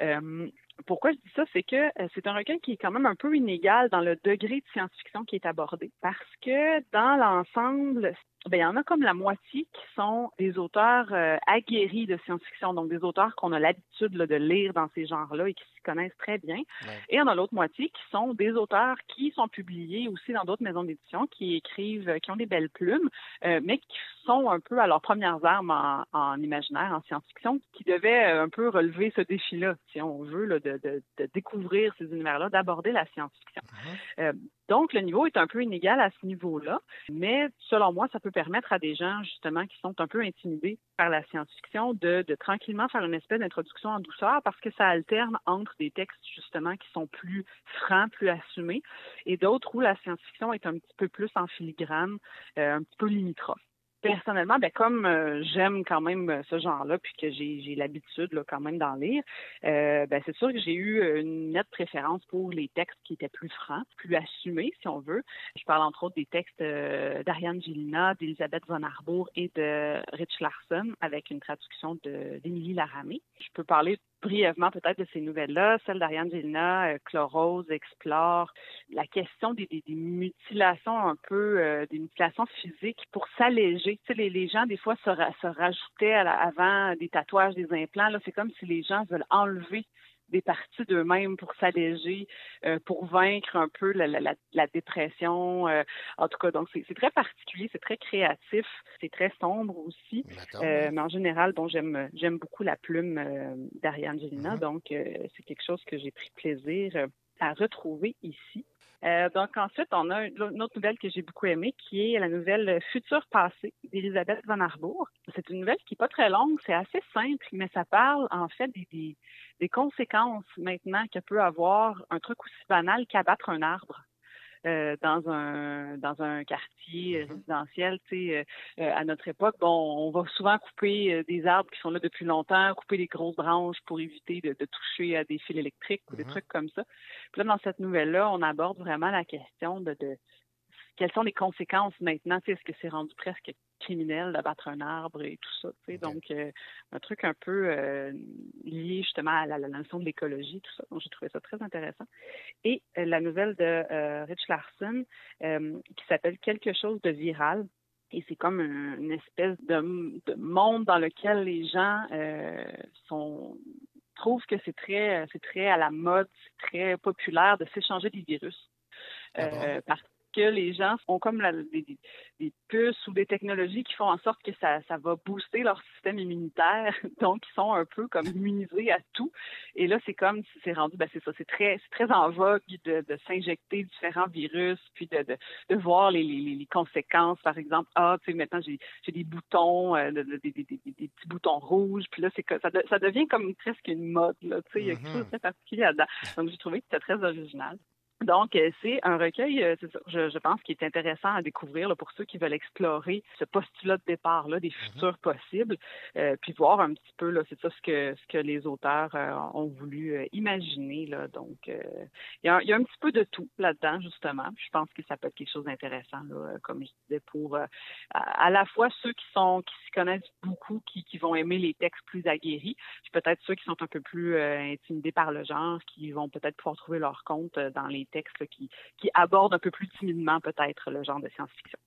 Speaker 4: Euh, pourquoi je dis ça, c'est que euh, c'est un recueil qui est quand même un peu inégal dans le degré de science-fiction qui est abordé. Parce que dans l'ensemble, ben, il y en a comme la moitié qui sont des auteurs euh, aguerris de science-fiction, donc des auteurs qu'on a l'habitude de lire dans ces genres-là et qui s'y connaissent très bien. Et il y en a l'autre moitié qui sont des auteurs qui sont publiés aussi dans d'autres maisons d'édition, qui écrivent, qui ont des belles plumes, euh, mais qui sont un peu à leurs premières armes en, en imaginaire, en science-fiction, qui devaient euh, un peu relever ce défi-là, si on veut, là, de, de, de découvrir ces univers-là, d'aborder la science-fiction. Euh, donc, le niveau est un peu inégal à ce niveau-là, mais selon moi, ça peut permettre à des gens, justement, qui sont un peu intimidés par la science-fiction, de, de tranquillement faire une espèce d'introduction en douceur parce que ça alterne entre des textes, justement, qui sont plus francs, plus assumés, et d'autres où la science-fiction est un petit peu plus en filigrane, euh, un petit peu limitrophe. Personnellement, ben comme euh, j'aime quand même euh, ce genre-là, puis que j'ai l'habitude quand même d'en lire, euh, ben c'est sûr que j'ai eu une nette préférence pour les textes qui étaient plus francs, plus assumés, si on veut. Je parle entre autres des textes d'Ariane Gélina, d'Elisabeth von Arbour et de Rich Larson, avec une traduction d'Émilie Laramé. Je peux parler brièvement peut-être de ces nouvelles-là. Celle d'Ariane Gélina, euh, Chlorose, explore la question des, mutilations un peu, euh, des mutilations physiques pour s'alléger. Tu sais, les, gens, des fois, se, se rajoutaient avant des tatouages, des implants. Là, c'est comme si les gens veulent enlever des parties d'eux-mêmes pour s'alléger, euh, pour vaincre un peu la, la, la dépression. Euh, en tout cas, donc c'est très particulier, c'est très créatif, c'est très sombre aussi. Euh, mais en général, bon, j'aime j'aime beaucoup la plume d'Ariane Gélina, mm-hmm. donc c'est quelque chose que j'ai pris plaisir à retrouver ici. Euh, donc ensuite, on a une autre nouvelle que j'ai beaucoup aimée, qui est la nouvelle Futur passé d'Elisabeth Van Arbour. C'est une nouvelle qui n'est pas très longue, c'est assez simple, mais ça parle en fait des, des conséquences maintenant que peut avoir un truc aussi banal qu'abattre un arbre. Euh, dans un dans un quartier mm-hmm. résidentiel, tu sais, euh, euh, à notre époque, bon, on va souvent couper des arbres qui sont là depuis longtemps, couper des grosses branches pour éviter de, toucher à des fils électriques ou des mm-hmm. trucs comme ça. Puis là, dans cette nouvelle-là, on aborde vraiment la question de, de quelles sont les conséquences maintenant? Est-ce que c'est rendu presque criminel d'abattre un arbre et tout ça? Donc, euh, un truc un peu euh, lié justement à la, notion de l'écologie, tout ça. Donc, j'ai trouvé ça très intéressant. Et euh, la nouvelle de Rich Larson qui s'appelle Quelque chose de viral. Et c'est comme une espèce de, monde dans lequel les gens sont trouvent que c'est très c'est très à la mode, c'est très populaire de s'échanger des virus. Ah que les gens ont comme des, puces ou des technologies qui font en sorte que ça, va booster leur système immunitaire. Donc, ils sont un peu comme immunisés à tout. Et là, c'est comme c'est rendu, ben c'est ça, c'est très, très en vogue de, s'injecter différents virus, puis de, de, voir les, les, conséquences. Par exemple, ah, tu sais, maintenant, j'ai, des boutons, euh, des, petits boutons rouges. Puis là, c'est ça, ça devient comme presque une mode, là. Tu sais, il y a quelque chose de mm-hmm. très particulier là-dedans. Donc, j'ai trouvé que c'était très original. Donc, euh, c'est un recueil, euh, je, je, pense, qui est intéressant à découvrir pour ceux qui veulent explorer ce postulat de départ-là, des mm-hmm. futurs possibles, euh, puis voir un petit peu, là, c'est ça ce que, ce que les auteurs ont voulu imaginer. Là. Donc, il y, a, il, y a, un petit peu de tout là-dedans, justement. je pense que ça peut être quelque chose d'intéressant, comme je disais, pour à, la fois ceux qui sont qui s'y connaissent beaucoup, qui, qui vont aimer les textes plus aguerris, puis peut-être ceux qui sont un peu plus intimidés par le genre, qui vont peut-être pouvoir trouver leur compte dans les textes qui, qui abordent un peu plus timidement peut-être le genre de science-fiction.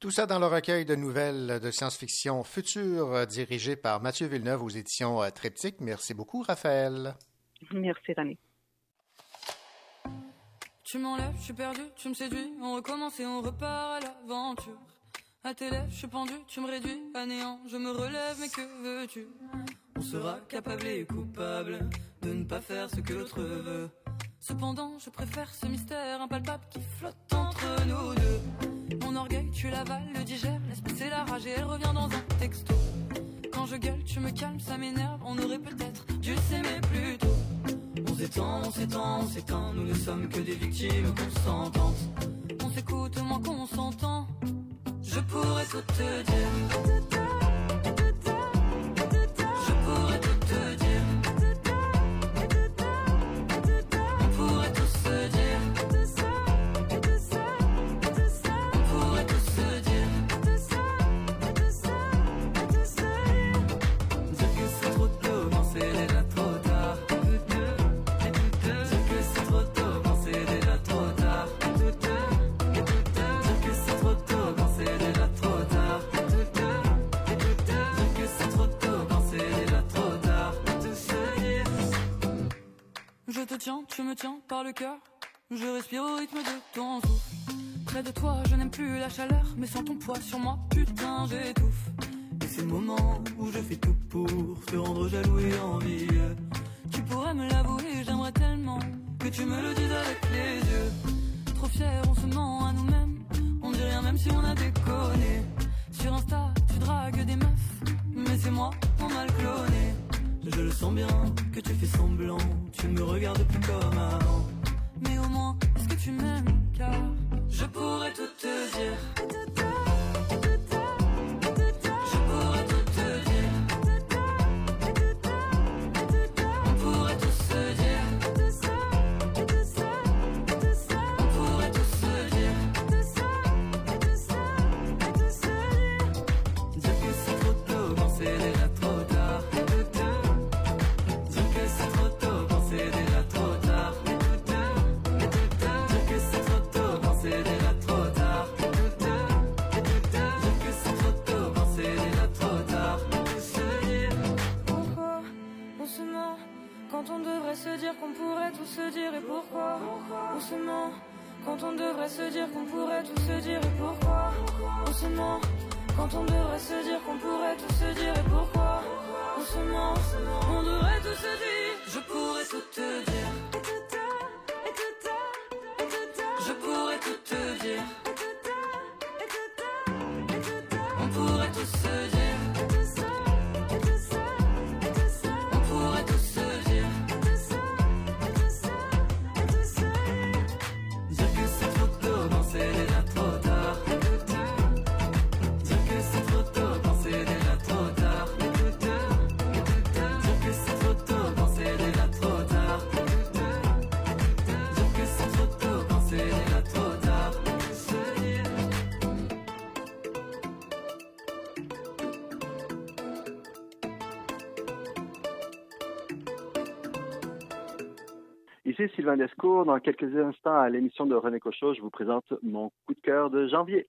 Speaker 2: Tout ça dans le recueil de nouvelles de science-fiction future euh, dirigé par Mathieu Villeneuve aux éditions euh, Triptyque. Merci beaucoup, Raphaël.
Speaker 4: Merci, René.
Speaker 11: Tu m'enlèves, je suis perdu, tu me séduis, on recommence et on repart à l'aventure. À tes lèvres, je suis pendu, tu me réduis à néant, je me relève, mais que veux-tu? On sera capable et coupable de ne pas faire ce que l'autre veut. Cependant, je préfère ce mystère impalpable qui flotte entre nous deux. Mon orgueil, tu l'avales, le digère, laisse passer la rage et elle revient dans un texto. Quand je gueule, tu me calmes, ça m'énerve, on aurait peut-être dû s'aimer plus tôt. On s'étend, on s'étend, on s'étend, nous ne sommes que des victimes consentantes. On s'écoute moins qu'on s'entend, je pourrais tout te dire. Tu me tiens par le cœur. Je respire au rythme de ton souffle. Près de toi, je n'aime plus la chaleur, mais sans ton poids sur moi, putain, j'étouffe. Et c'est le moment où je fais tout pour te rendre jaloux et envieux. Tu pourrais me l'avouer, j'aimerais tellement que tu me le dises avec les yeux. Trop fier, on se ment à nous-mêmes. On dit rien même si on a déconné. Sur Insta, tu dragues des meufs, mais c'est moi, on mal cloné. Je le sens bien que tu fais semblant, tu me regardes plus comme avant. Mais au moins, est-ce que tu m'aimes car je pourrais tout te dire. Se dire et pourquoi On se ment quand on devrait se dire qu'on pourrait tout se dire et pourquoi On se ment quand on devrait se dire qu'on pourrait tout se dire et pourquoi On se ment, on devrait tout se dire Je pourrais tout te dire
Speaker 6: Sylvain Descours. Dans quelques instants, à l'émission de René Cochot, je vous présente mon coup de cœur de janvier.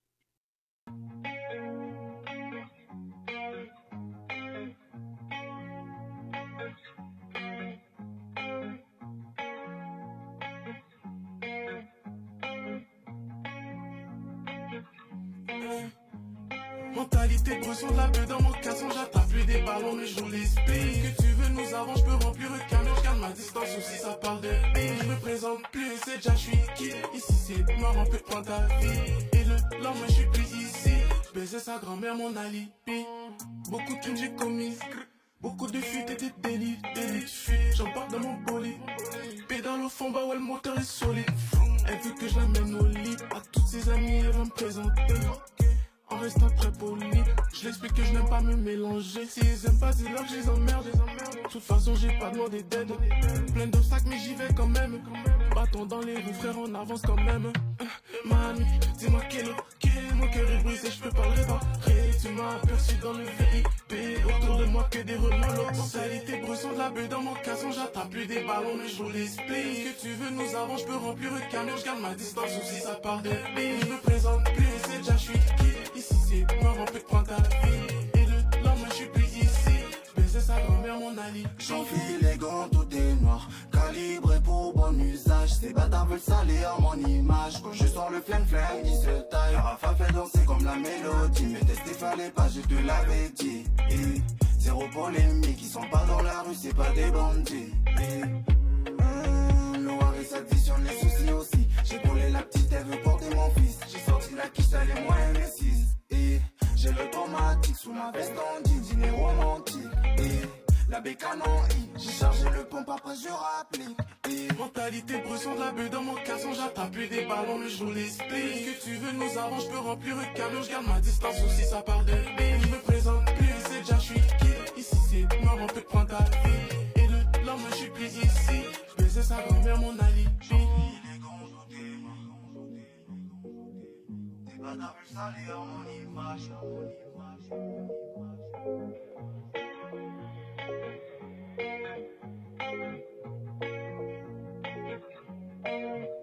Speaker 15: Mentalité bresson de la dans mon casson, j'attrape des ballons, mais je veux nous avons, je peux remplir le je garde ma distance aussi, ça parle de billes. Je me présente plus, c'est déjà, je suis qui? Ici c'est mort, on peut prendre ta vie. Et le lendemain, je suis plus ici. Baiser sa grand-mère, mon alibi. Beaucoup de crimes j'ai commis. Beaucoup de fuites et des délits, délits de fuite. J'embarque dans mon bolide. Pédale au fond, bah ouais, le moteur est solide. Elle veut que je l'amène au lit. À toutes ses amies, elle va me présenter. En restant très poli, je l'explique que je n'aime pas me mélanger. Si ils aiment pas, dis-leur que je les emmerde. De toute façon, j'ai pas demandé d'aide. Plein d'obstacles, mais j'y vais quand même. Bâton dans les roues, frère, on avance quand même. Euh, Mami, dis-moi quel est mon cœur est brisé, je peux pas le réparer. Tu m'as aperçu dans le VIP. Autour de moi, que des remords. Mentalité bresson de la beuh dans mon casson, j'attrape plus des ballons, mais je vous l'explique. Que tu veux, nous avons, je peux remplir le camion, je garde ma distance aussi, ça part de billes.
Speaker 16: Ces bâtards veulent salir mon image. Quand je sors le flingue flingue, ils se taillent. Rafa fait danser comme la mélodie. Mais tester fallait pas, je te l'avais dit. Et zéro polémique, ils sont pas dans la rue, c'est pas des bandits. Et, Noir et sa vision, les soucis aussi. J'ai brûlé la petite, elle veut porter mon fils. J'ai sorti la quiche, elle est moins M6. Et j'ai le traumatique sous ma veste en dîner romantique. La bécane en I, j'ai chargé le pompe après je rapplique. Et
Speaker 15: Mentalité bresson de la beuh dans mon casson, j'attrape des ballons, mais je vous l'explique. Que tu veux, nous avons, je peux remplir le camion, je garde ma distance aussi, ça part de billes. Je me présente plus, c'est déjà, je suis qui? Ici c'est mort, on peut prendre ta vie. Et le lendemain, je suis plus ici. Je baisais sa grand-mère, mon alibi.
Speaker 16: Mon image.
Speaker 17: Thank you.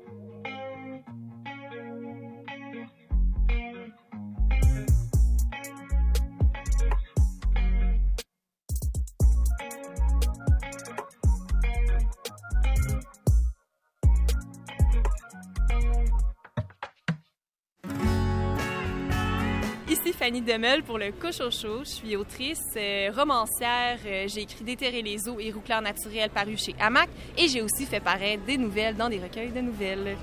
Speaker 17: Fanny Demel pour le Cochocho. Je suis autrice, euh, romancière. Euh, j'ai écrit Déterrer les eaux et Rouclair naturel paru chez Hamac. Et j'ai aussi fait paraître des nouvelles dans des recueils de nouvelles.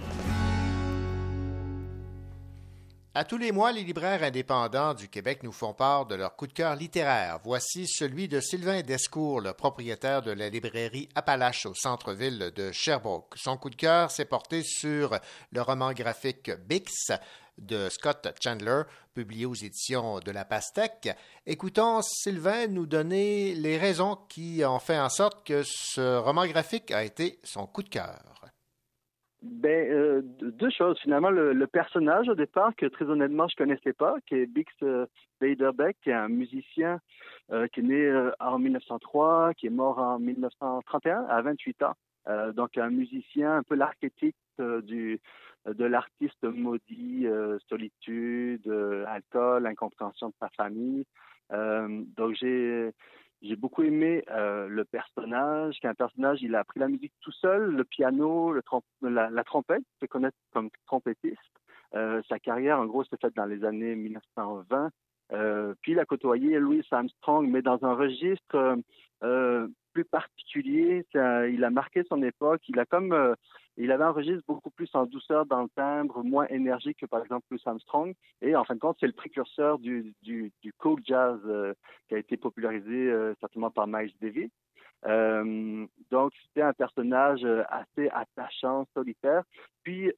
Speaker 2: À tous les mois, les libraires indépendants du Québec nous font part de leur coup de cœur littéraire. Voici celui de Sylvain Descours, le propriétaire de la librairie Appalache au centre-ville de Sherbrooke. Son coup de cœur s'est porté sur le roman graphique Bix de Scott Chandler, publié aux éditions de La Pastèque. Écoutons Sylvain nous donner les raisons qui ont fait en sorte que ce roman graphique a été son coup de cœur.
Speaker 6: Ben, euh, deux choses. Finalement, le, personnage au départ, que très honnêtement, je connaissais pas, qui est Bix euh, Beiderbecke, qui est un musicien euh, qui est né euh, en 1903, qui est mort en 1931, à 28 ans. Donc, un musicien, un peu l'archétype du de l'artiste maudit, solitude, alcool, incompréhension de sa famille. donc, j'ai j'ai beaucoup aimé le personnage, qui est un personnage, il a appris la musique tout seul, le piano, le la, la, trompette, se connaît comme trompettiste. sa carrière, en gros, s'est faite dans les années 1920. puis il a côtoyé Louis Armstrong, mais dans un registre plus particulier. il a marqué son époque. Il a comme, euh, il avait un registre beaucoup plus en douceur dans le timbre, moins énergique que par exemple Louis Armstrong. Et en fin de compte, c'est le précurseur du, du, cool jazz euh, qui a été popularisé euh, certainement par Miles Davis. donc c'était un personnage assez attachant, solitaire. Puis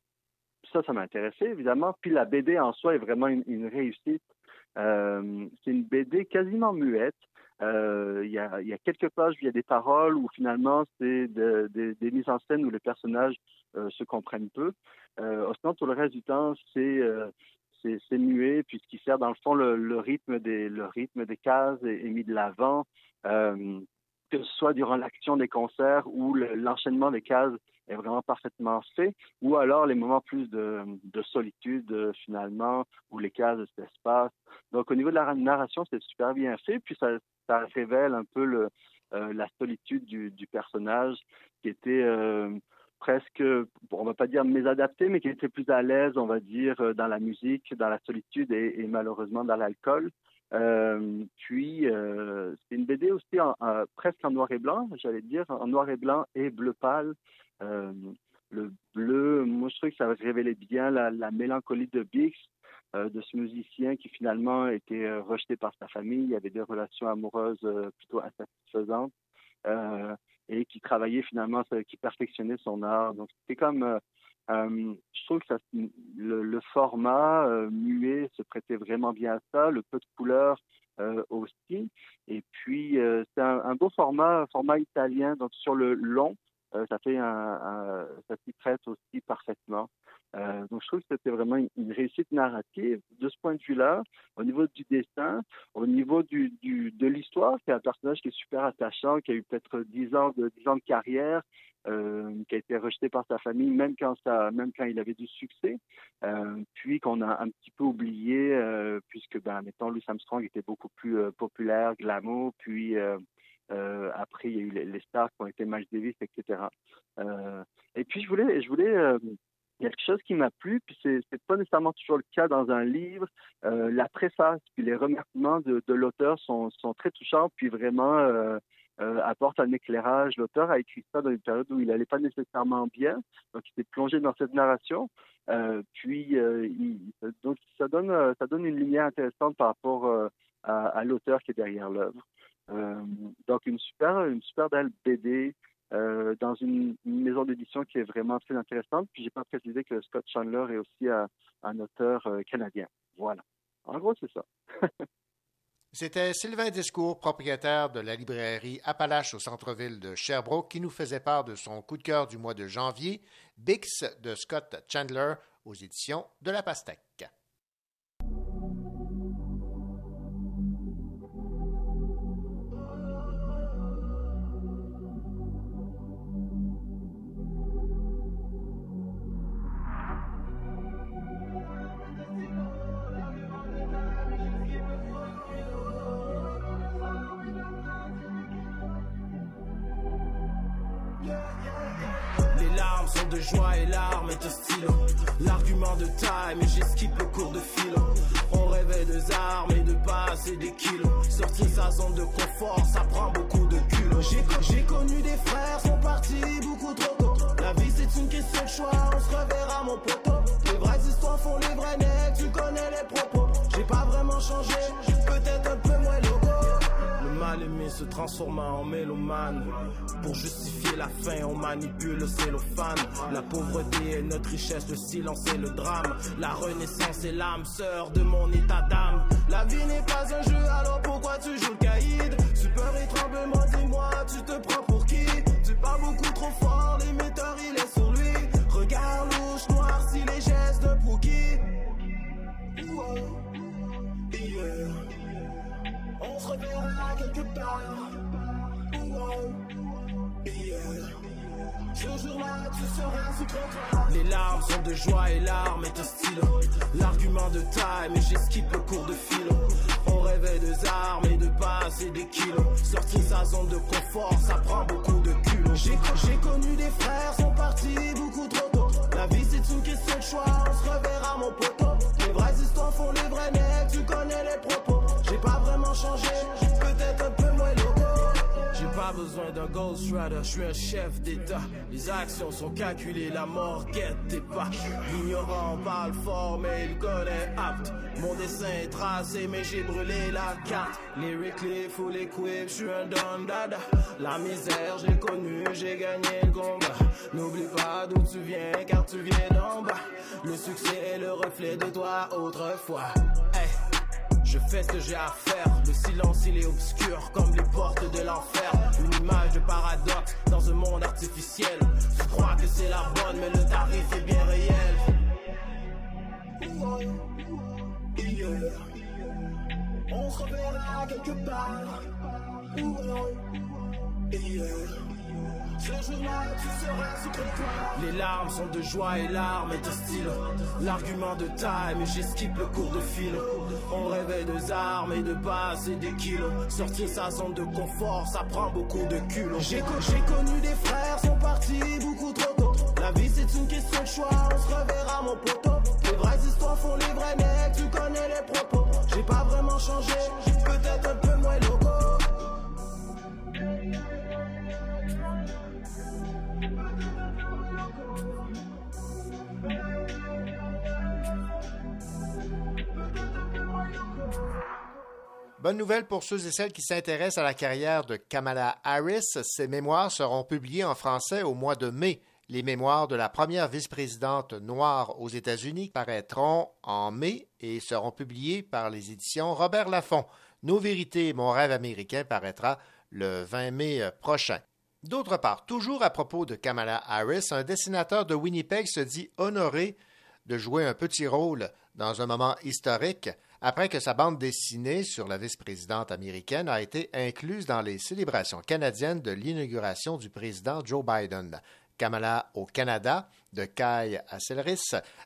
Speaker 6: ça, ça m'a intéressé évidemment. Puis la BD en soi est vraiment une réussite. c'est une BD quasiment muette. Euh, il y, a, quelques pages où il y a des paroles où finalement c'est de, de, des mises en scène où les personnages euh, se comprennent peu. Euh, sinon, tout le reste du temps, c'est euh, c'est muet, puis ce qui sert dans le fond le, rythme des le rythme des cases est, mis de l'avant, que ce soit durant l'action des concerts ou l'enchaînement des cases est vraiment parfaitement fait, ou alors les moments plus de, de solitude finalement, où les cases s'espacent. Donc au niveau de la narration, c'est super bien fait, puis ça, ça révèle un peu euh, la solitude du, personnage qui était euh, presque, bon, on va pas dire mésadapté, mais qui était plus à l'aise, on va dire, euh, dans la musique, dans la solitude et, malheureusement dans l'alcool. Puis, c'est une BD aussi presque en noir et blanc, j'allais dire, en noir et blanc et bleu pâle. Le bleu, moi je trouve que ça révélait bien la, la mélancolie de Bix, de ce musicien qui finalement était euh, rejeté par sa famille, il avait des relations amoureuses euh, plutôt insatisfaisantes et qui travaillait finalement, qui perfectionnait son art. Donc c'était comme je trouve que le, format muet se prêtait vraiment bien à ça, le peu de couleurs aussi. Et puis, c'est un, un, beau format, format italien, donc sur le long, euh, ça fait un, un ça s'y prête aussi parfaitement. Euh, donc je trouve que c'était vraiment une, réussite narrative de ce point de vue-là, au niveau du dessin, au niveau du, du de l'histoire, c'est un personnage qui est super attachant, qui a eu peut-être dix ans de dix ans de carrière, euh, qui a été rejeté par sa famille, même quand ça, même quand il avait du succès, euh, puis qu'on a un petit peu oublié, puisque ben mettons Louis Armstrong était beaucoup plus populaire, glamour, puis après, il y a eu les, stars qui ont été Miles Davis, etc. Et puis, je voulais, je voulais quelque chose qui m'a plu, puis c'est n'est pas nécessairement toujours le cas dans un livre. Euh, la préface, puis les remerciements de, l'auteur sont, sont, très touchants, puis vraiment euh, euh, apportent un éclairage. L'auteur a écrit ça dans une période où il n'allait pas nécessairement bien, donc il s'est plongé dans cette narration. puis, il, donc ça donne, ça donne une lumière intéressante par rapport à, à l'auteur qui est derrière l'œuvre. Euh, donc une super, une super belle BD euh, dans une, maison d'édition qui est vraiment très intéressante. Puis j'ai pas précisé que Scott Chandler est aussi un, un auteur euh, canadien. Voilà. En gros, c'est ça.
Speaker 2: C'était Sylvain Discours, propriétaire de la librairie Appalache au centre-ville de Sherbrooke, qui nous faisait part de son coup de cœur du mois de janvier, Bix de Scott Chandler aux éditions de La Pastèque.
Speaker 18: De taille, mais j'esquive le cours de philo. On rêvait des armes et de passer des kilos. Sortir sa zone de confort, ça prend beaucoup de culot. J'ai connu des frères, sont partis beaucoup trop tôt. La vie c'est une question de choix, on se reverra mon poteau. Les vraies histoires font les vrais necks, tu connais les propos. J'ai pas vraiment changé, peut-être un peu moins logo. Le mal aimé se transforma en mélomane. Pour justifier la faim, on manipule le cellophane. La pauvreté est notre richesse, le silence est le drame. La renaissance est l'âme sœur de mon état d'âme. La vie n'est pas un jeu, alors pourquoi tu joues le caïd? Super et tremblement, dis-moi, tu te prends pour qui? Tu parles beaucoup joie et larmes est un stylo. L'argument de taille, mais j'esquive le cours de philo. On rêvait des armes et de passer des kilos. Sortir sa zone de confort, ça prend beaucoup besoin d'un Ghost Rider, je suis un chef d'état. Les actions sont calculées, la mort guette tes pas. L'ignorant parle fort, mais il connaît apte. Mon dessin est tracé, mais j'ai brûlé la carte. Lyrically, full equip, je suis un don dada. La misère, j'ai connu, j'ai gagné le combat. N'oublie pas d'où tu viens, car tu viens d'en bas. Le succès est le reflet de toi autrefois. Je fais ce que j'ai à faire, le silence il est obscur comme les portes de l'enfer. Une image de paradoxe dans un monde artificiel. Je crois que c'est la bonne, mais le tarif est bien réel. On se reverra quelque part. Les larmes sont de joie et larmes de style. L'argument de time, et j'esquive le cours de fil. On rêvait des armes et de passer des kilos. Sortir sa zone de confort, ça prend beaucoup de culot. J'ai connu des frères, sont partis beaucoup trop tôt. La vie c'est une question de choix, on se reverra mon poteau. Les vraies histoires font les vrais mecs, tu connais les propos. J'ai pas vraiment changé, peut-être un peu moins loco.
Speaker 2: Bonne nouvelle pour ceux et celles qui s'intéressent à la carrière de Kamala Harris. Ses mémoires seront publiées en français au mois de mai. Les mémoires de la première vice-présidente noire aux États-Unis paraîtront en mai et seront publiées par les éditions Robert Laffont. Nos vérités, mon rêve américain paraîtra le 20 mai prochain. D'autre part, toujours à propos de Kamala Harris, un dessinateur de Winnipeg se dit honoré de jouer un petit rôle dans un moment historique après que sa bande dessinée sur la vice-présidente américaine a été incluse dans les célébrations canadiennes de l'inauguration du président Joe Biden. Kamala au Canada, de Kai Asselris,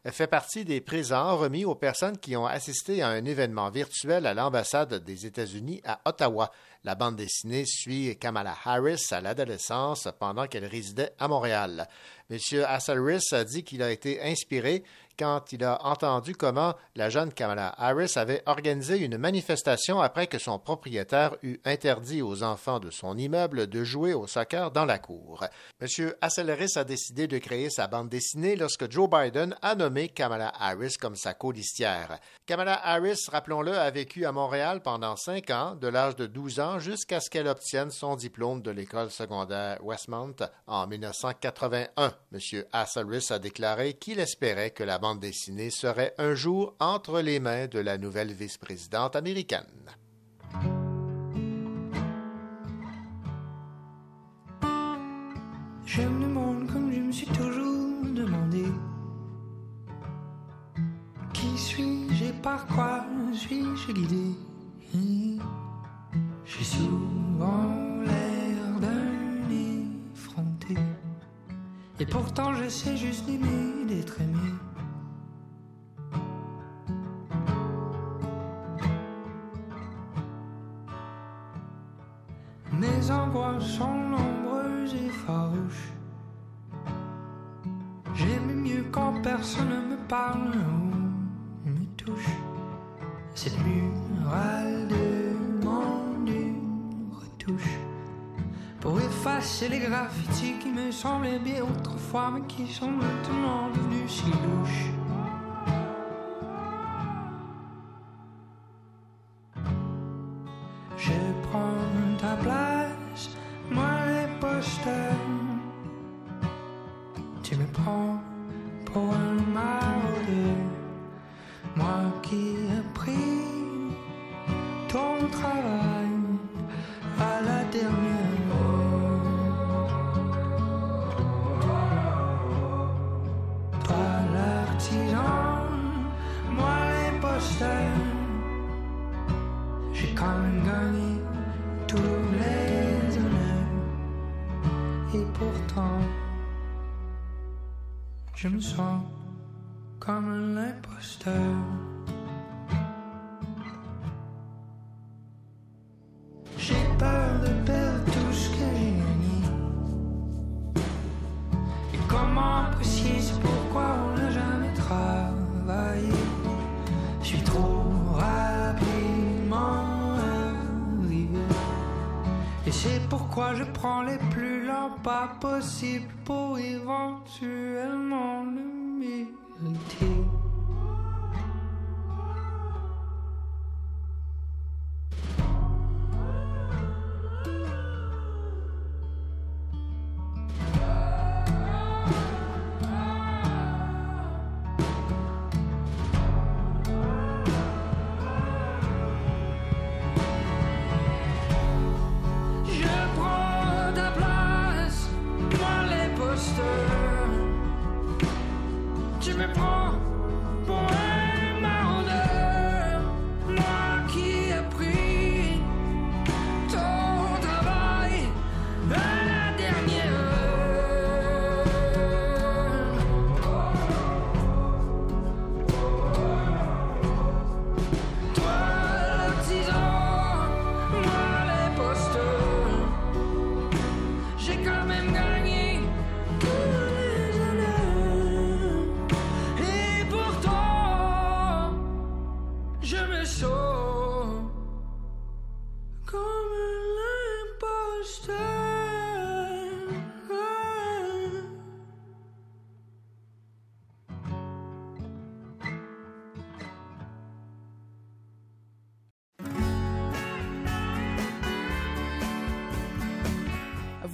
Speaker 2: fait partie des présents remis aux personnes qui ont assisté à un événement virtuel à l'ambassade des États-Unis à Ottawa. La bande dessinée suit Kamala Harris à l'adolescence pendant qu'elle résidait à Montréal. M. Asselris a dit qu'il a été inspiré quand il a entendu comment la jeune Kamala Harris avait organisé une manifestation après que son propriétaire eut interdit aux enfants de son immeuble de jouer au soccer dans la cour. M. Asseleris a décidé de créer sa bande dessinée lorsque Joe Biden a nommé Kamala Harris comme sa colistière. Kamala Harris, rappelons-le, a vécu à Montréal pendant cinq ans, de l'âge de 12 ans jusqu'à ce qu'elle obtienne son diplôme de l'école secondaire Westmount en 1981. M. Asselris a déclaré qu'il espérait que la bande dessinée serait un jour entre les mains de la nouvelle vice-présidente américaine.
Speaker 19: J'aime le monde comme je me suis toujours demandé. Qui suis-je et par quoi suis-je guidé? J'ai souvent l'air d'un effronté. Et pourtant je sais juste aimer d'être aimé. Les graffitis qui me semblaient bien autrefois, mais qui sont maintenant devenus si louches.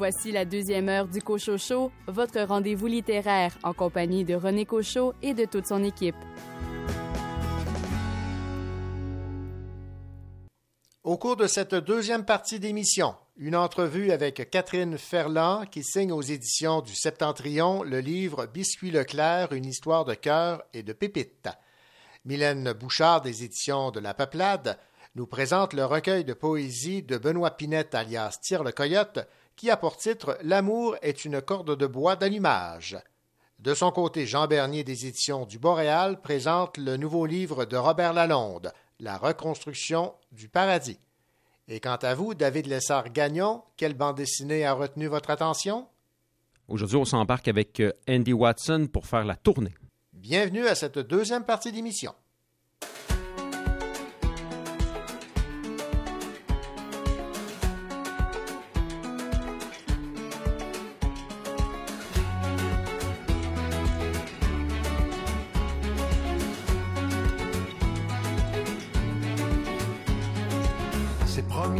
Speaker 1: Voici la deuxième heure du Cochot Show, votre rendez-vous littéraire en compagnie de René Cochot et de toute son équipe.
Speaker 2: Au cours de cette deuxième partie d'émission, une entrevue avec Catherine Ferland qui signe aux éditions du Septentrion le livre Biscuit Leclerc, une histoire de cœur et de pépites. Mylène Bouchard des éditions de La Peuplade nous présente le recueil de poésie de Benoît Pinette alias Tire le Coyote qui a pour titre L'amour est une corde de bois d'allumage. De son côté, Jean Bernier des éditions du Boréal présente le nouveau livre de Robert Lalonde, La reconstruction du paradis. Et quant à vous, David Lessard-Gagnon, quelle bande dessinée a retenu votre attention?
Speaker 3: Aujourd'hui, on s'embarque avec euh, Andy Watson pour faire la tournée.
Speaker 2: Bienvenue à cette deuxième partie d'émission.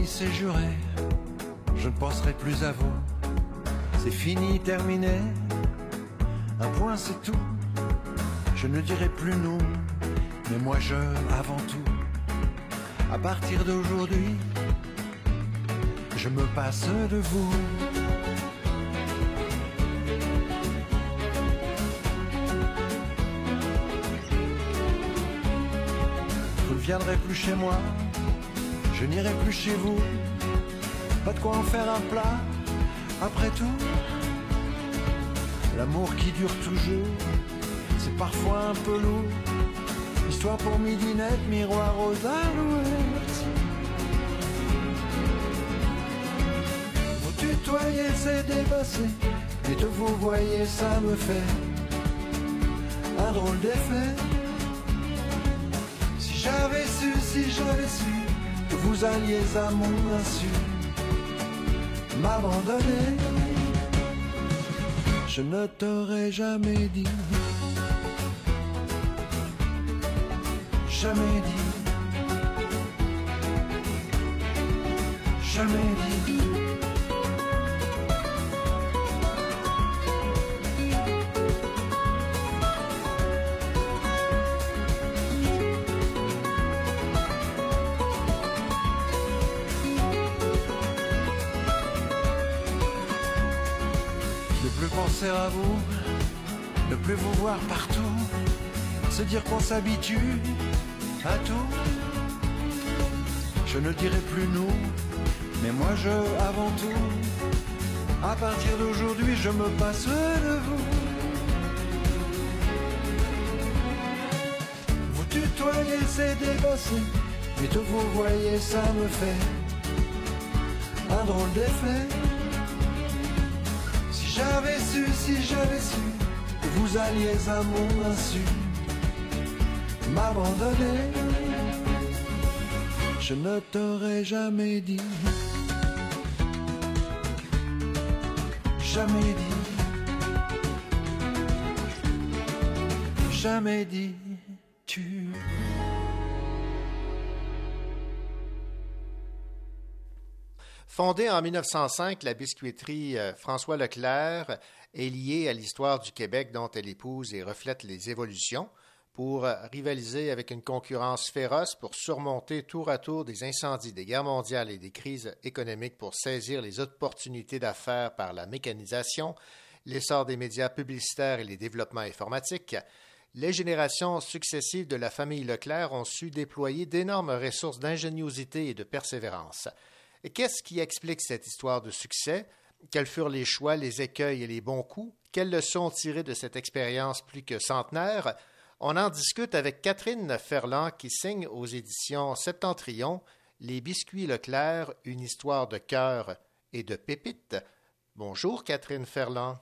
Speaker 20: C'est juré, je ne penserai plus à vous. C'est fini, terminé, un point c'est tout. Je ne dirai plus nous, mais moi je avant tout. À partir d'aujourd'hui, je me passe de vous. Vous ne viendrez plus chez moi, je n'irai plus chez vous. Pas de quoi en faire un plat, après tout. L'amour qui dure toujours, c'est parfois un peu lourd. Histoire pour midinette, miroir aux alouettes. Vous tutoyez, c'est dépassé. Et de vous voyez, ça me fait un drôle d'effet. Si j'avais su, si j'avais su vous alliez à mon insu m'abandonner, je ne t'aurais jamais dit, jamais dit, jamais dit. Vous voir partout, se dire qu'on s'habitue à tout. Je ne dirai plus nous, mais moi je avant tout. À partir d'aujourd'hui, je me passe de vous. Vous tutoyez, c'est dépassé, et de vous voyez, ça me fait un drôle d'effet. Si j'avais su, si j'avais su vous alliez à mon insu m'abandonner, je ne t'aurais jamais dit. jamais dit, jamais dit tu.
Speaker 2: Fondée en 1905, la biscuiterie euh, François Leclerc est liée à l'histoire du Québec dont elle épouse et reflète les évolutions pour rivaliser avec une concurrence féroce pour surmonter tour à tour des incendies, des guerres mondiales et des crises économiques pour saisir les opportunités d'affaires par la mécanisation, l'essor des médias publicitaires et les développements informatiques, les générations successives de la famille Leclerc ont su déployer d'énormes ressources d'ingéniosité et de persévérance. Qu'est-ce qui explique cette histoire de succès? Quels furent les choix, les écueils et les bons coups? Quelles leçons tirées de cette expérience plus que centenaire? On en discute avec Catherine Ferland qui signe aux éditions Septentrion Les biscuits Leclerc, une histoire de cœur et de pépites. Bonjour Catherine Ferland.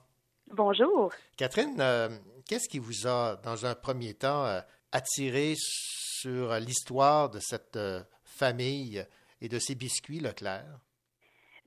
Speaker 4: Bonjour.
Speaker 2: Catherine, euh, qu'est-ce qui vous a, dans un premier temps, euh, attiré sur l'histoire de cette euh, famille et de ces biscuits Leclerc?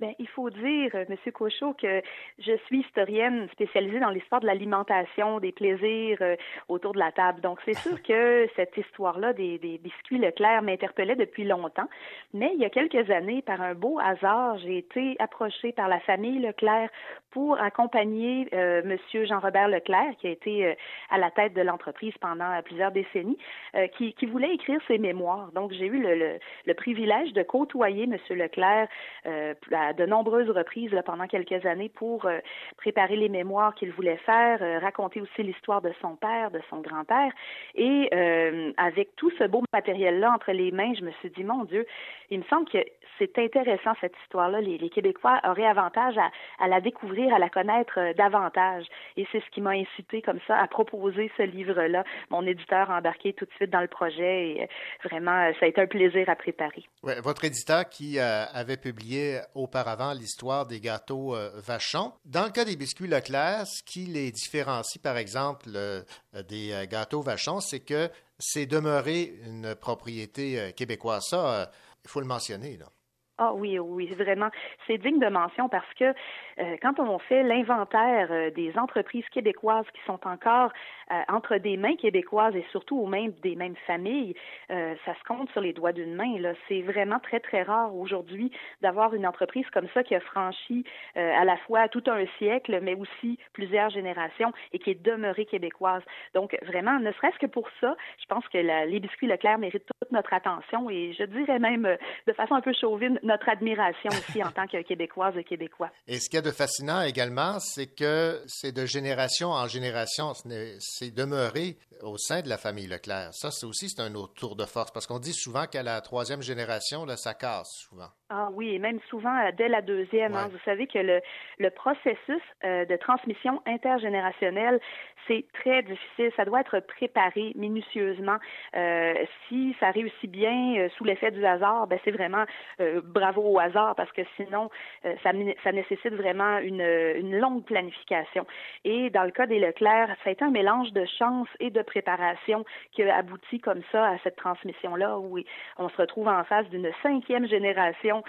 Speaker 4: Bien, il faut dire, euh, Monsieur Cochot, que je suis historienne spécialisée dans l'histoire de l'alimentation, des plaisirs euh, autour de la table. Donc, c'est sûr que cette histoire-là des, des, biscuits Leclerc m'interpellait depuis longtemps. Mais il y a quelques années, par un beau hasard, j'ai été approchée par la famille Leclerc pour accompagner euh, Monsieur Jean-Robert Leclerc, qui a été euh, à la tête de l'entreprise pendant plusieurs décennies, qui, qui, voulait écrire ses mémoires. Donc, j'ai eu le, privilège de côtoyer Monsieur Leclerc à de nombreuses reprises pendant quelques années pour euh, préparer les mémoires qu'il voulait faire, euh, raconter aussi l'histoire de son père, de son grand-père. Et euh, avec tout ce beau matériel-là entre les mains, je me suis dit, mon Dieu, il me semble que c'est intéressant cette histoire-là. Les, Québécois auraient avantage à, la découvrir, à la connaître davantage. Et c'est ce qui m'a incité comme ça à proposer ce livre-là. Mon éditeur a embarqué tout de suite dans le projet et vraiment, ça a été un plaisir à préparer.
Speaker 2: Ouais, votre éditeur qui avait publié au auparavant l'histoire des gâteaux euh, Vachon. Dans le cas des biscuits Leclerc, ce qui les différencie, par exemple, euh, des euh, gâteaux Vachon, c'est que c'est demeuré une propriété québécoise. Ça, il faut le mentionner. Là.
Speaker 4: Ah oui, oui, vraiment. C'est digne de mention parce que euh, quand on fait l'inventaire euh, des entreprises québécoises qui sont encore euh, entre des mains québécoises et surtout aux mains des mêmes familles, ça se compte sur les doigts d'une main. Là, c'est vraiment très très rare aujourd'hui d'avoir une entreprise comme ça qui a franchi à la fois tout un siècle, mais aussi plusieurs générations et qui est demeurée québécoise. Donc vraiment, ne serait-ce que pour ça, je pense que la, les biscuits Leclerc méritent toute notre attention et je dirais même de façon un peu chauvine notre admiration aussi en tant que Québécoise et Québécois.
Speaker 2: De fascinant également, c'est que c'est de génération en génération, c'est demeuré au sein de la famille Leclerc. Ça, c'est aussi c'est un autre tour de force parce qu'on dit souvent qu'à la troisième génération, là, ça casse souvent.
Speaker 4: Ah oui, et même souvent euh, dès la deuxième. Hein. vous savez que le, le processus euh, de transmission intergénérationnelle, c'est très difficile. Ça doit être préparé minutieusement. Euh, si ça réussit bien sous l'effet du hasard, ben c'est vraiment bravo au hasard parce que sinon, ça, ça nécessite vraiment une, longue planification. Et dans le cas des Leclerc, ça a été un mélange de chance et de préparation qui a abouti comme ça à cette transmission-là où on se retrouve en face d'une cinquième génération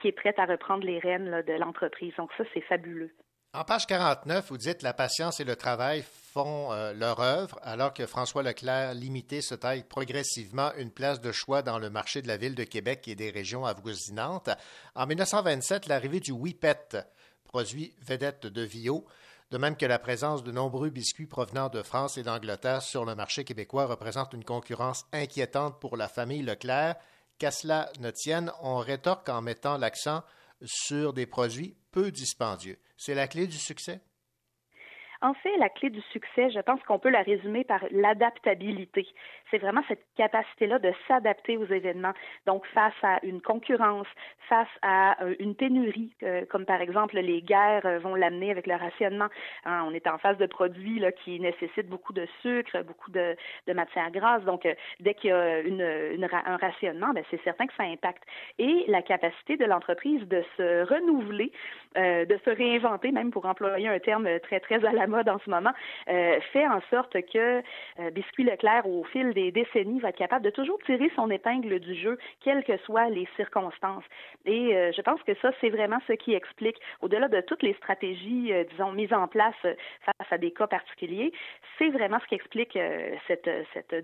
Speaker 4: qui est prête à reprendre les rênes de l'entreprise. Donc ça, c'est fabuleux.
Speaker 2: En page 49, vous dites La patience et le travail font euh, leur œuvre, alors que François Leclerc limité se taille progressivement une place de choix dans le marché de la ville de Québec et des régions avoisinantes. En 1927, l'arrivée du Whippet, produit vedette de Vio, de même que la présence de nombreux biscuits provenant de France et d'Angleterre sur le marché québécois représente une concurrence inquiétante pour la famille Leclerc. Qu'à cela ne tienne, on rétorque en mettant l'accent sur des produits peu dispendieux. C'est la clé du succès?
Speaker 4: En fait, la clé du succès, je pense qu'on peut la résumer par l'adaptabilité. C'est vraiment cette capacité-là de s'adapter aux événements. Donc, face à une concurrence, face à euh, une pénurie, euh, comme par exemple les guerres euh, vont l'amener avec le rationnement. Hein, on est en face de produits qui nécessitent beaucoup de sucre, beaucoup de, de matières grasses. Donc, dès qu'il y a un rationnement, ben, c'est certain que ça impacte. Et la capacité de l'entreprise de se renouveler, de se réinventer, même pour employer un terme très, très à la mode en ce moment, fait en sorte que Biscuit Leclerc, au fil des décennies, va être capable de toujours tirer son épingle du jeu, quelles que soient les circonstances. Et euh, je pense que ça, c'est vraiment ce qui explique, au-delà de toutes les stratégies, euh, disons, mises en place euh, face à des cas particuliers, c'est vraiment ce qui explique cette,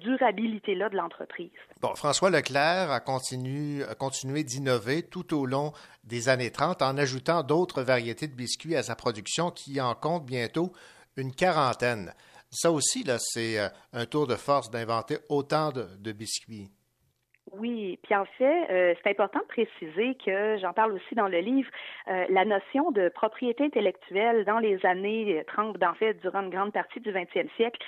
Speaker 4: durabilité-là de l'entreprise.
Speaker 2: Bon, François Leclerc a a continué d'innover tout au long des années 30 en ajoutant d'autres variétés de biscuits à sa production qui en compte bientôt une quarantaine. Ça aussi, là, c'est euh, un tour de force d'inventer autant de, biscuits.
Speaker 4: Oui, puis en fait, euh, c'est important de préciser que j'en parle aussi dans le livre, euh, la notion de propriété intellectuelle dans les années 30, en fait, durant une grande partie du 20e siècle,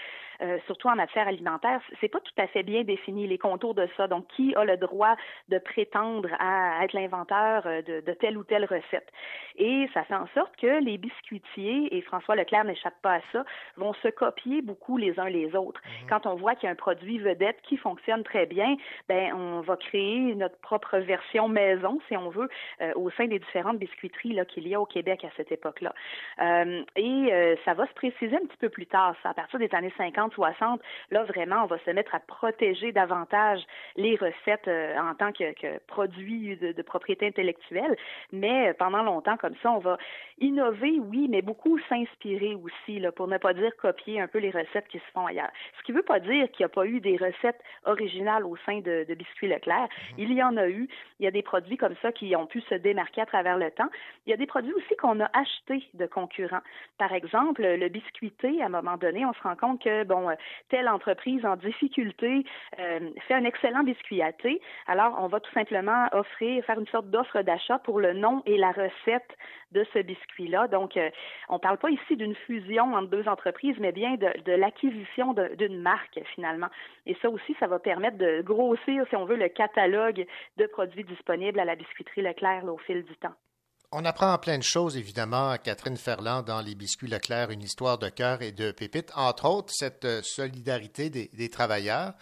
Speaker 4: euh, surtout en matière alimentaire, c'est pas tout à fait bien défini les contours de ça. Donc, qui a le droit de prétendre à être l'inventeur euh, de, de, telle ou telle recette? Et ça fait en sorte que les biscuitiers et François Leclerc n'échappe pas à ça vont se copier beaucoup les uns les autres. Mhm. Quand on voit qu'il y a un produit vedette qui fonctionne très bien, ben on va créer notre propre version maison, si on veut, euh, au sein des différentes biscuiteries là qu'il y a au Québec à cette époque-là. Euh, et ça va se préciser un petit peu plus tard, ça, à partir des années 50 60, là, vraiment, on va se mettre à protéger davantage les recettes euh, en tant que, que produits de, propriété intellectuelle. Mais euh, pendant longtemps, comme ça, on va innover, oui, mais beaucoup s'inspirer aussi, là, pour ne pas dire copier un peu les recettes qui se font ailleurs. Ce qui ne veut pas dire qu'il n'y a pas eu des recettes originales au sein de, de Biscuits Leclerc. Mm-hmm. Il y en a eu. Il y a des produits comme ça qui ont pu se démarquer à travers le temps. Il y a des produits aussi qu'on a achetés de concurrents. Par exemple, le biscuité, à un moment donné, on se rend compte que, bon, euh, telle entreprise en difficulté euh, fait un excellent biscuit à thé, alors on va tout simplement offrir, faire une sorte d'offre d'achat pour le nom et la recette de ce biscuit-là. Donc, euh, on ne parle pas ici d'une fusion entre deux entreprises, mais bien de, de l'acquisition d'une marque finalement. Et ça aussi, ça va permettre de grossir, si on veut, le catalogue de produits disponibles à la biscuiterie Leclerc au fil du temps.
Speaker 2: On apprend plein de choses, évidemment, à Catherine Ferland dans Les Biscuits Leclerc, une histoire de cœur et de pépites, entre autres cette euh, solidarité des, travailleurs.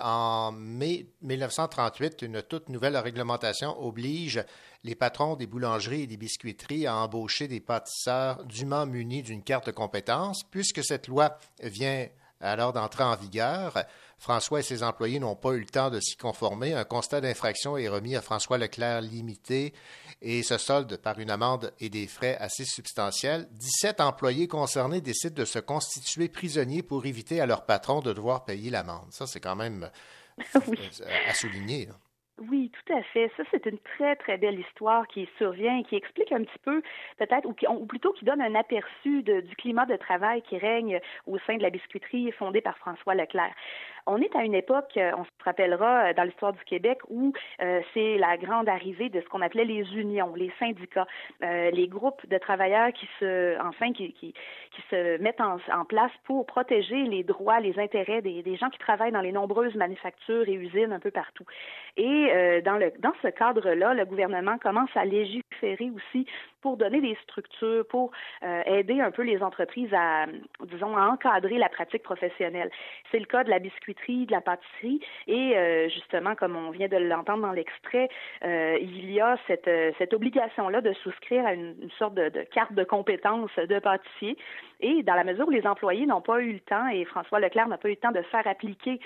Speaker 2: En mai 1938, une toute nouvelle réglementation oblige les patrons des boulangeries et des biscuiteries à embaucher des pâtisseurs dûment munis d'une carte de compétences. Puisque cette loi vient alors d'entrer en vigueur, François et ses employés n'ont pas eu le temps de s'y conformer. Un constat d'infraction est remis à François Leclerc limité et se solde par une amende et des frais assez substantiels. 17 employés concernés décident de se constituer prisonniers pour éviter à leur patron de devoir payer l'amende. Ça, c'est quand même euh, à souligner.
Speaker 4: Oui, tout à fait. Ça, c'est une très, très belle histoire qui survient qui explique un petit peu, peut-être, ou, plutôt qui donne un aperçu du climat de travail qui règne au sein de la biscuiterie fondée par François Leclerc. On est à une époque, euh, on se rappellera euh, dans l'histoire du Québec, où euh, c'est la grande arrivée de ce qu'on appelait les unions, les syndicats, les groupes de travailleurs qui se, enfin, qui, se mettent en, place pour protéger les droits, les intérêts des, des, gens qui travaillent dans les nombreuses manufactures et usines un peu partout. Et dans, le, dans ce cadre-là, le gouvernement commence à légiférer aussi pour donner des structures, pour aider un peu les entreprises à, disons, à encadrer la pratique professionnelle. C'est le cas de la biscuiterie de la pâtisserie. Et euh, justement, comme on vient de l'entendre dans l'extrait, euh, il y a cette, euh, cette obligation-là de souscrire à une, sorte de, carte de compétences de pâtissier. Et dans la mesure où les employés n'ont pas eu le temps, et François Leclerc n'a pas eu le temps de faire appliquer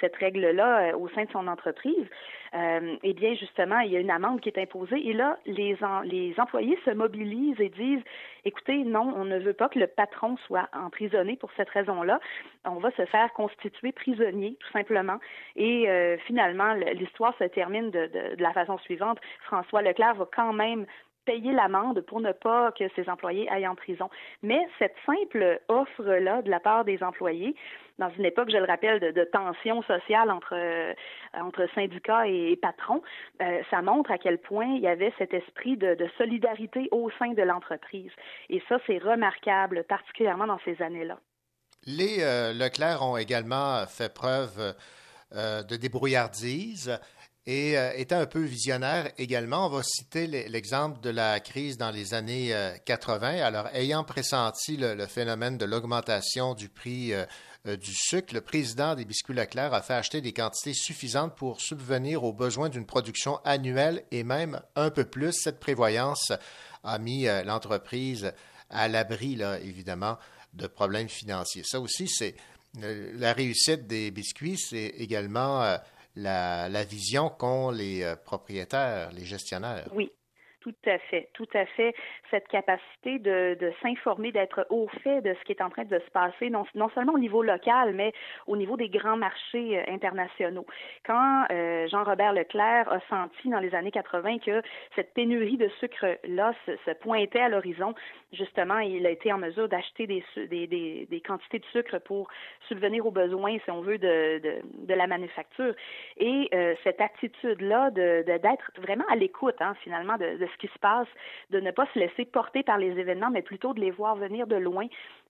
Speaker 4: cette règle-là au sein de son entreprise, eh bien, justement, il y a une amende qui est imposée. Et là, les, les employés se mobilisent et disent, écoutez, non, on ne veut pas que le patron soit emprisonné pour cette raison-là. On va se faire constituer prisonnier, tout simplement. Et euh, finalement, l'histoire se termine de, de, la façon suivante. François Leclerc va quand même payer l'amende pour ne pas que ses employés aillent en prison. Mais cette simple offre-là de la part des employés, dans une époque, je le rappelle, de, tension sociale entre, euh, entre syndicats et, patrons, euh, ça montre à quel point il y avait cet esprit de, de solidarité au sein de l'entreprise. Et ça, c'est remarquable, particulièrement dans ces années-là.
Speaker 2: Les euh, Leclerc ont également fait preuve de débrouillardise et euh, un peu visionnaire également, on va citer l'exemple de la crise dans les années 80. Euh, Alors, ayant pressenti le, phénomène de l'augmentation du prix euh, du sucre, le président des Biscuits Leclerc a fait acheter des quantités suffisantes pour subvenir aux besoins d'une production annuelle et même un peu plus. Cette prévoyance a mis l'entreprise à l'abri, évidemment, de problèmes financiers. Ça aussi, c'est la réussite des biscuits, c'est également euh, la, vision qu'ont les euh, propriétaires, les gestionnaires.
Speaker 21: Oui, tout à fait, tout à fait. Cette capacité de, s'informer, d'être au fait de ce qui est en train de se passer, non, seulement au niveau local, mais au niveau des grands marchés euh, internationaux. Quand euh, Jean-Robert Leclerc a senti dans les années 80 que cette pénurie de sucre-là se, pointait à l'horizon, justement, il a été en mesure d'acheter des, quantités de sucre pour subvenir aux besoins, si on veut, de, la manufacture. Et euh, cette attitude-là d'être vraiment à l'écoute, hein, finalement, de, de ce qui se passe, de ne pas se laisser porter par les événements, mais plutôt de les voir venir de loin.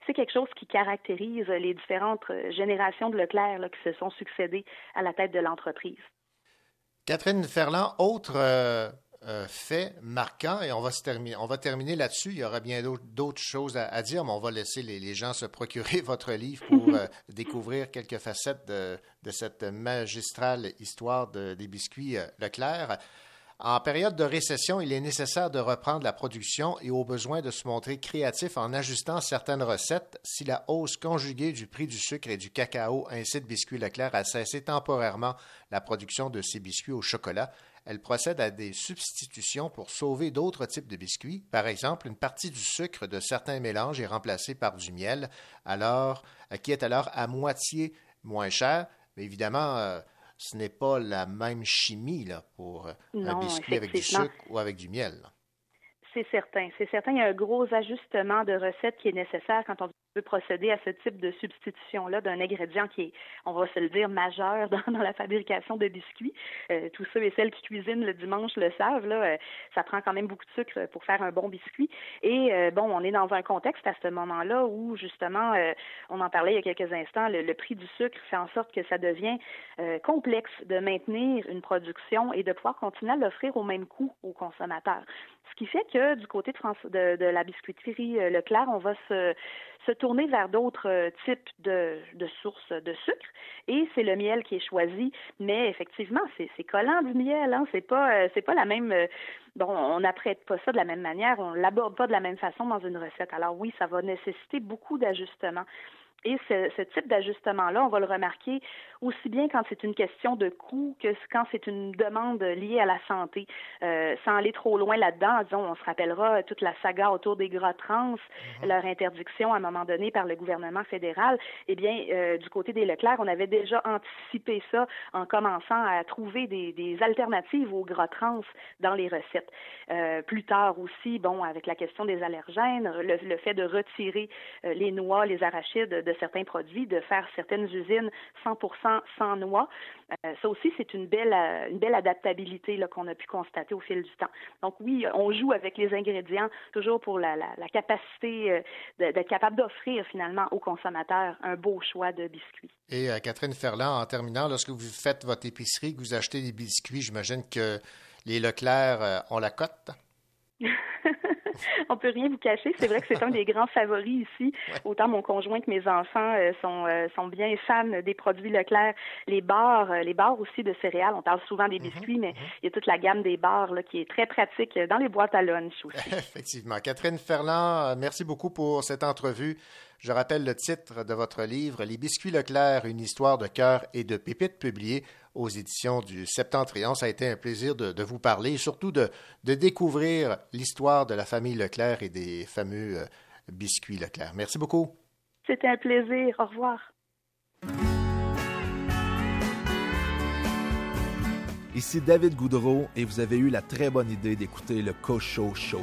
Speaker 21: C'est quelque chose qui caractérise les différentes générations de Leclerc là, qui se sont succédées à la tête de l'entreprise.
Speaker 2: Catherine Ferland, autre euh, euh, fait marquant, et on va, se terminer, on va terminer là-dessus. Il y aura bien d'autres choses à, à, dire, mais on va laisser les, les gens se procurer votre livre pour euh, découvrir quelques facettes de, de, cette magistrale histoire de, des biscuits euh, Leclerc. En période de récession, il est nécessaire de reprendre la production et au besoin de se montrer créatif en ajustant certaines recettes. Si la hausse conjuguée du prix du sucre et du cacao incite Biscuits Leclerc à cesser temporairement la production de ses biscuits au chocolat, elle procède à des substitutions pour sauver d'autres types de biscuits. Par exemple, une partie du sucre de certains mélanges est remplacée par du miel, alors, qui est alors à moitié moins cher. Mais évidemment, euh, ce n'est pas la même chimie là, pour
Speaker 21: non,
Speaker 2: un biscuit avec du sucre ou avec du miel.
Speaker 21: C'est certain, c'est certain. Il y a un gros ajustement de recettes qui est nécessaire quand on veut procéder à ce type de substitution-là d'un ingrédient qui est, on va se le dire, majeur dans, la fabrication de biscuits. Euh, tous ceux et celles qui cuisinent le dimanche le savent, là, euh, ça prend quand même beaucoup de sucre pour faire un bon biscuit. Et euh, bon, on est dans un contexte à ce moment-là où, justement, euh, on en parlait il y a quelques instants, le, prix du sucre fait en sorte que ça devient complexe de maintenir une production et de pouvoir continuer à l'offrir au même coût aux consommateurs. Ce qui fait que du côté de la biscuiterie Leclerc, on va se, se tourner vers d'autres types de, sources de sucre. Et c'est le miel qui est choisi. Mais effectivement, c'est collant du miel. Hein? C'est pas, c'est pas la même. Bon, on n'apprête pas ça de la même manière. On l'aborde pas de la même façon dans une recette. Alors oui, ça va nécessiter beaucoup d'ajustements. Et ce, ce type d'ajustement-là, on va le remarquer aussi bien quand c'est une question de coût que quand c'est une demande liée à la santé. Euh, sans aller trop loin là-dedans, disons, on se rappellera toute la saga autour des gras trans, mm-hmm. leur interdiction à un moment donné par le gouvernement fédéral. Eh bien, euh, du côté des Leclerc, on avait déjà anticipé ça en commençant à trouver des, des alternatives aux gras trans dans les recettes. Euh, plus tard aussi, bon, avec la question des allergènes, le, le fait de retirer les noix, les arachides de certains produits, de faire certaines usines 100% sans noix. Euh, ça aussi, c'est une belle, une belle adaptabilité qu'on a pu constater au fil du temps. Donc oui, on joue avec les ingrédients toujours pour la, la, la capacité euh, d'être capable d'offrir finalement aux consommateurs un beau choix de biscuits.
Speaker 2: Et euh, Catherine Ferland, en terminant, lorsque vous faites votre épicerie, que vous achetez des biscuits, j'imagine que les Leclerc euh, ont la cote?
Speaker 21: on peut rien vous cacher. C'est vrai que c'est un des grands favoris ici. Autant mon conjoint que mes enfants euh, sont euh, sont bien fans des produits Leclerc. Les bars, euh, les bars aussi de céréales. On parle souvent des biscuits, mm -hmm. mais il y a toute la gamme des bars là, qui est très pratique dans les boîtes à lunch aussi.
Speaker 2: Effectivement. Catherine Ferland, merci beaucoup pour cette entrevue. Je rappelle le titre de votre livre, Les biscuits Leclerc, une histoire de cœur et de pépites, publié aux éditions du Septentrion. Ça a été un plaisir de, de vous parler et surtout de, de découvrir l'histoire de la famille Leclerc et des fameux euh, biscuits Leclerc. Merci beaucoup.
Speaker 21: C'était un plaisir. Au revoir.
Speaker 22: Ici David Goudreau et vous avez eu la très bonne idée d'écouter le Cocho Show.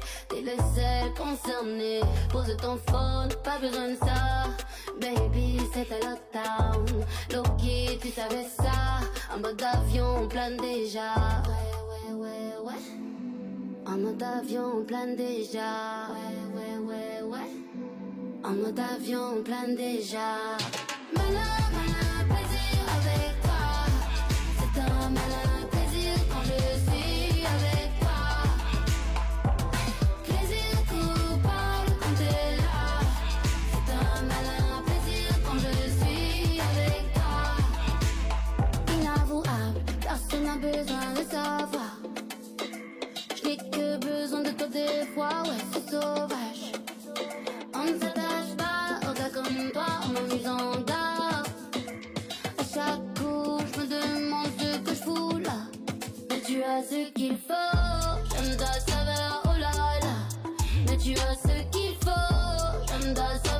Speaker 7: Pose ton phone, pas besoin de ça. Baby, c'était lockdown. Loki, tu savais ça. En mode avion, on plane déjà. Ouais, ouais, ouais, ouais. En mode avion, on plane déjà. Ouais, ouais, ouais, ouais. En mode avion, on plane déjà. Besoin de savoir. Je n'ai que besoin de toi des fois, ouais, c'est sauvage. On ne s'attache pas au gars comme toi en m'amusant d'art. À chaque coup, je me demande ce que je fous là. Mais tu as ce qu'il faut, j'aime ta saveur, oh là là. Mais tu as ce qu'il faut, j'aime ta saveur,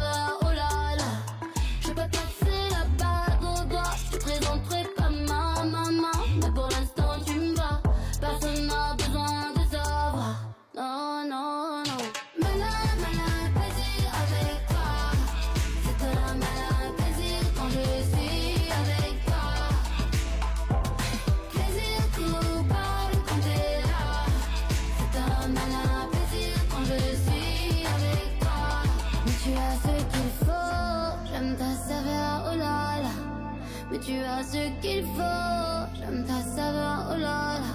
Speaker 7: j'aime ta saveur, oh là là.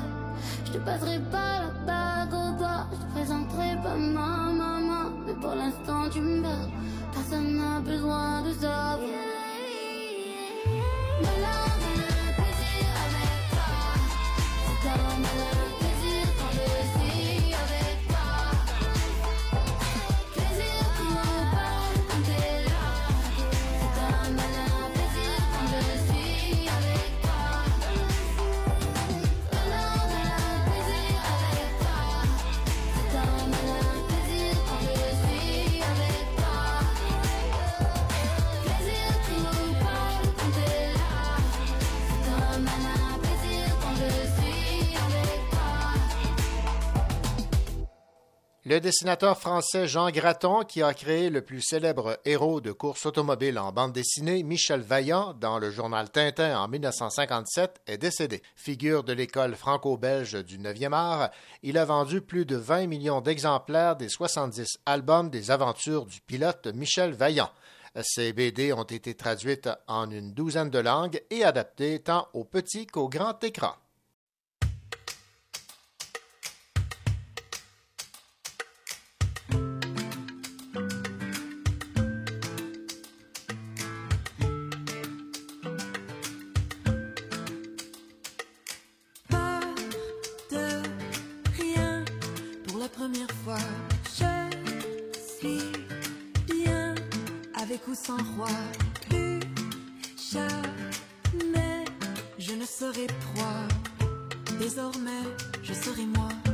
Speaker 7: Je te passerai pas la bague au doigt, je te présenterai pas ma maman. Mais pour l'instant, tu me verras, personne n'a besoin de savoir. Malin, malin,
Speaker 2: Le dessinateur français Jean Gratton, qui a créé le plus célèbre héros de course automobile en bande dessinée, Michel Vaillant, dans le journal Tintin en 1957, est décédé. Figure de l'école franco-belge du 9e art, il a vendu plus de 20 millions d'exemplaires des 70 albums des aventures du pilote Michel Vaillant. Ces BD ont été traduites en une douzaine de langues et adaptées tant au petit qu'au grand écran.
Speaker 23: Première fois. Je suis bien avec ou sans roi. Plus jamais je ne serai proie. Désormais, je serai moi.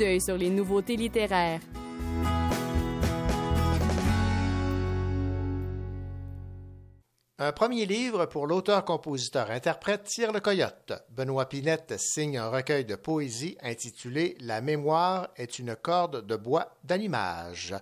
Speaker 1: D'œil sur les nouveautés littéraires.
Speaker 2: Un premier livre pour l'auteur-compositeur-interprète Tire le Coyote. Benoît Pinette signe un recueil de poésie intitulé La mémoire est une corde de bois d'allumage.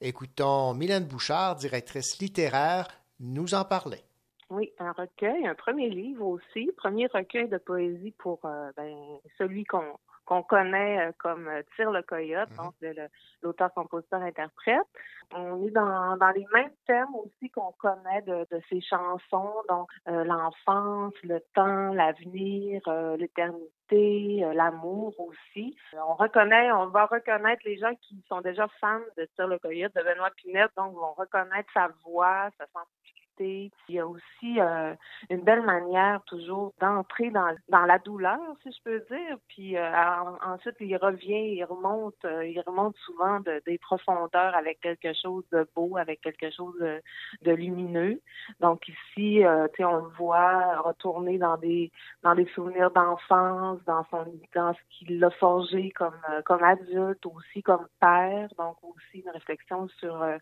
Speaker 2: Écoutons Mylène Bouchard, directrice littéraire, nous en parler.
Speaker 4: Oui, un recueil, un premier livre aussi, premier recueil de poésie pour euh, ben, celui qu'on qu'on connaît euh, comme euh, Tire le Coyote, donc de le- l'auteur-compositeur-interprète. On est dans, dans les mêmes thèmes aussi qu'on connaît de, de ces chansons, donc euh, l'enfance, le temps, l'avenir, euh, l'éternité, euh, l'amour aussi. On reconnaît, on va reconnaître les gens qui sont déjà fans de Tire le Coyote, de Benoît Pinette, donc vont reconnaître sa voix, sa sensibilité. Il y a aussi euh, une belle manière toujours d'entrer dans, dans la douleur, si je peux dire. Puis euh, en- ensuite, il revient, il remonte, euh, il remonte souvent de- des profondeurs avec quelque chose de beau, avec quelque chose de, de lumineux. Donc ici, euh, tu sais, on le voit retourner dans des dans des souvenirs d'enfance, dans son dans ce qu'il a forgé comme euh, comme adulte, aussi comme père. Donc aussi une réflexion sur euh,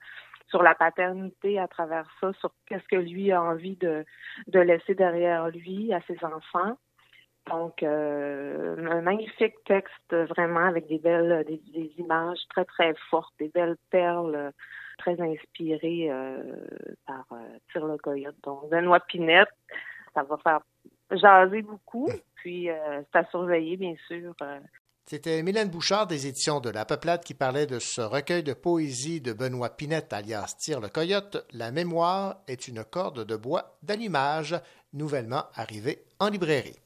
Speaker 4: sur la paternité à travers ça, sur qu'est-ce que lui a envie de, de laisser derrière lui à ses enfants. Donc, euh, un magnifique texte vraiment avec des belles, des, des images très très fortes, des belles perles euh, très inspirées euh, par euh, Tire le Coyote. Donc, Benoît Pinette, ça va faire jaser beaucoup, puis euh, c'est à surveiller bien sûr.
Speaker 2: C'était Mylène Bouchard des éditions de La Peuplade qui parlait de ce recueil de poésie de Benoît Pinette alias Tire le Coyote. La mémoire est une corde de bois d'allumage, nouvellement arrivée en librairie.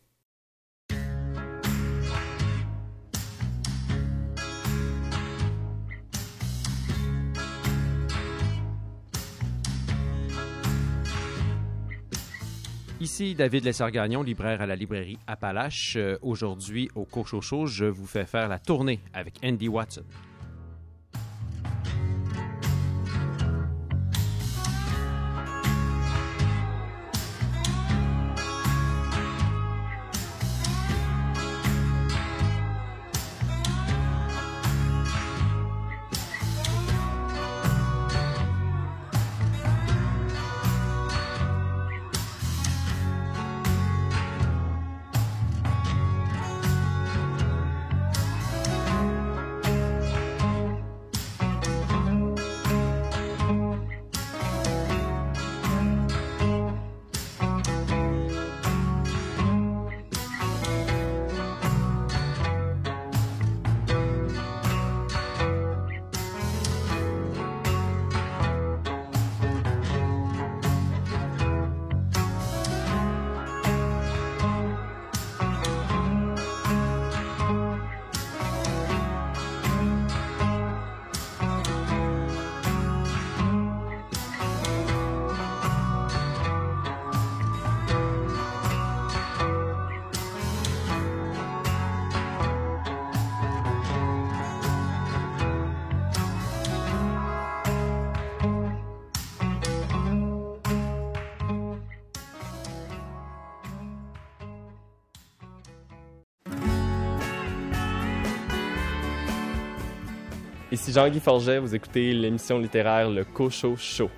Speaker 3: Ici David Lessard-Gagnon, libraire à la librairie Appalache. Euh, Aujourd'hui, au Cochocho, je vous fais faire la tournée avec Andy Watson.
Speaker 24: Jean-Guy Forget, vous écoutez l'émission littéraire Le Cocho Show.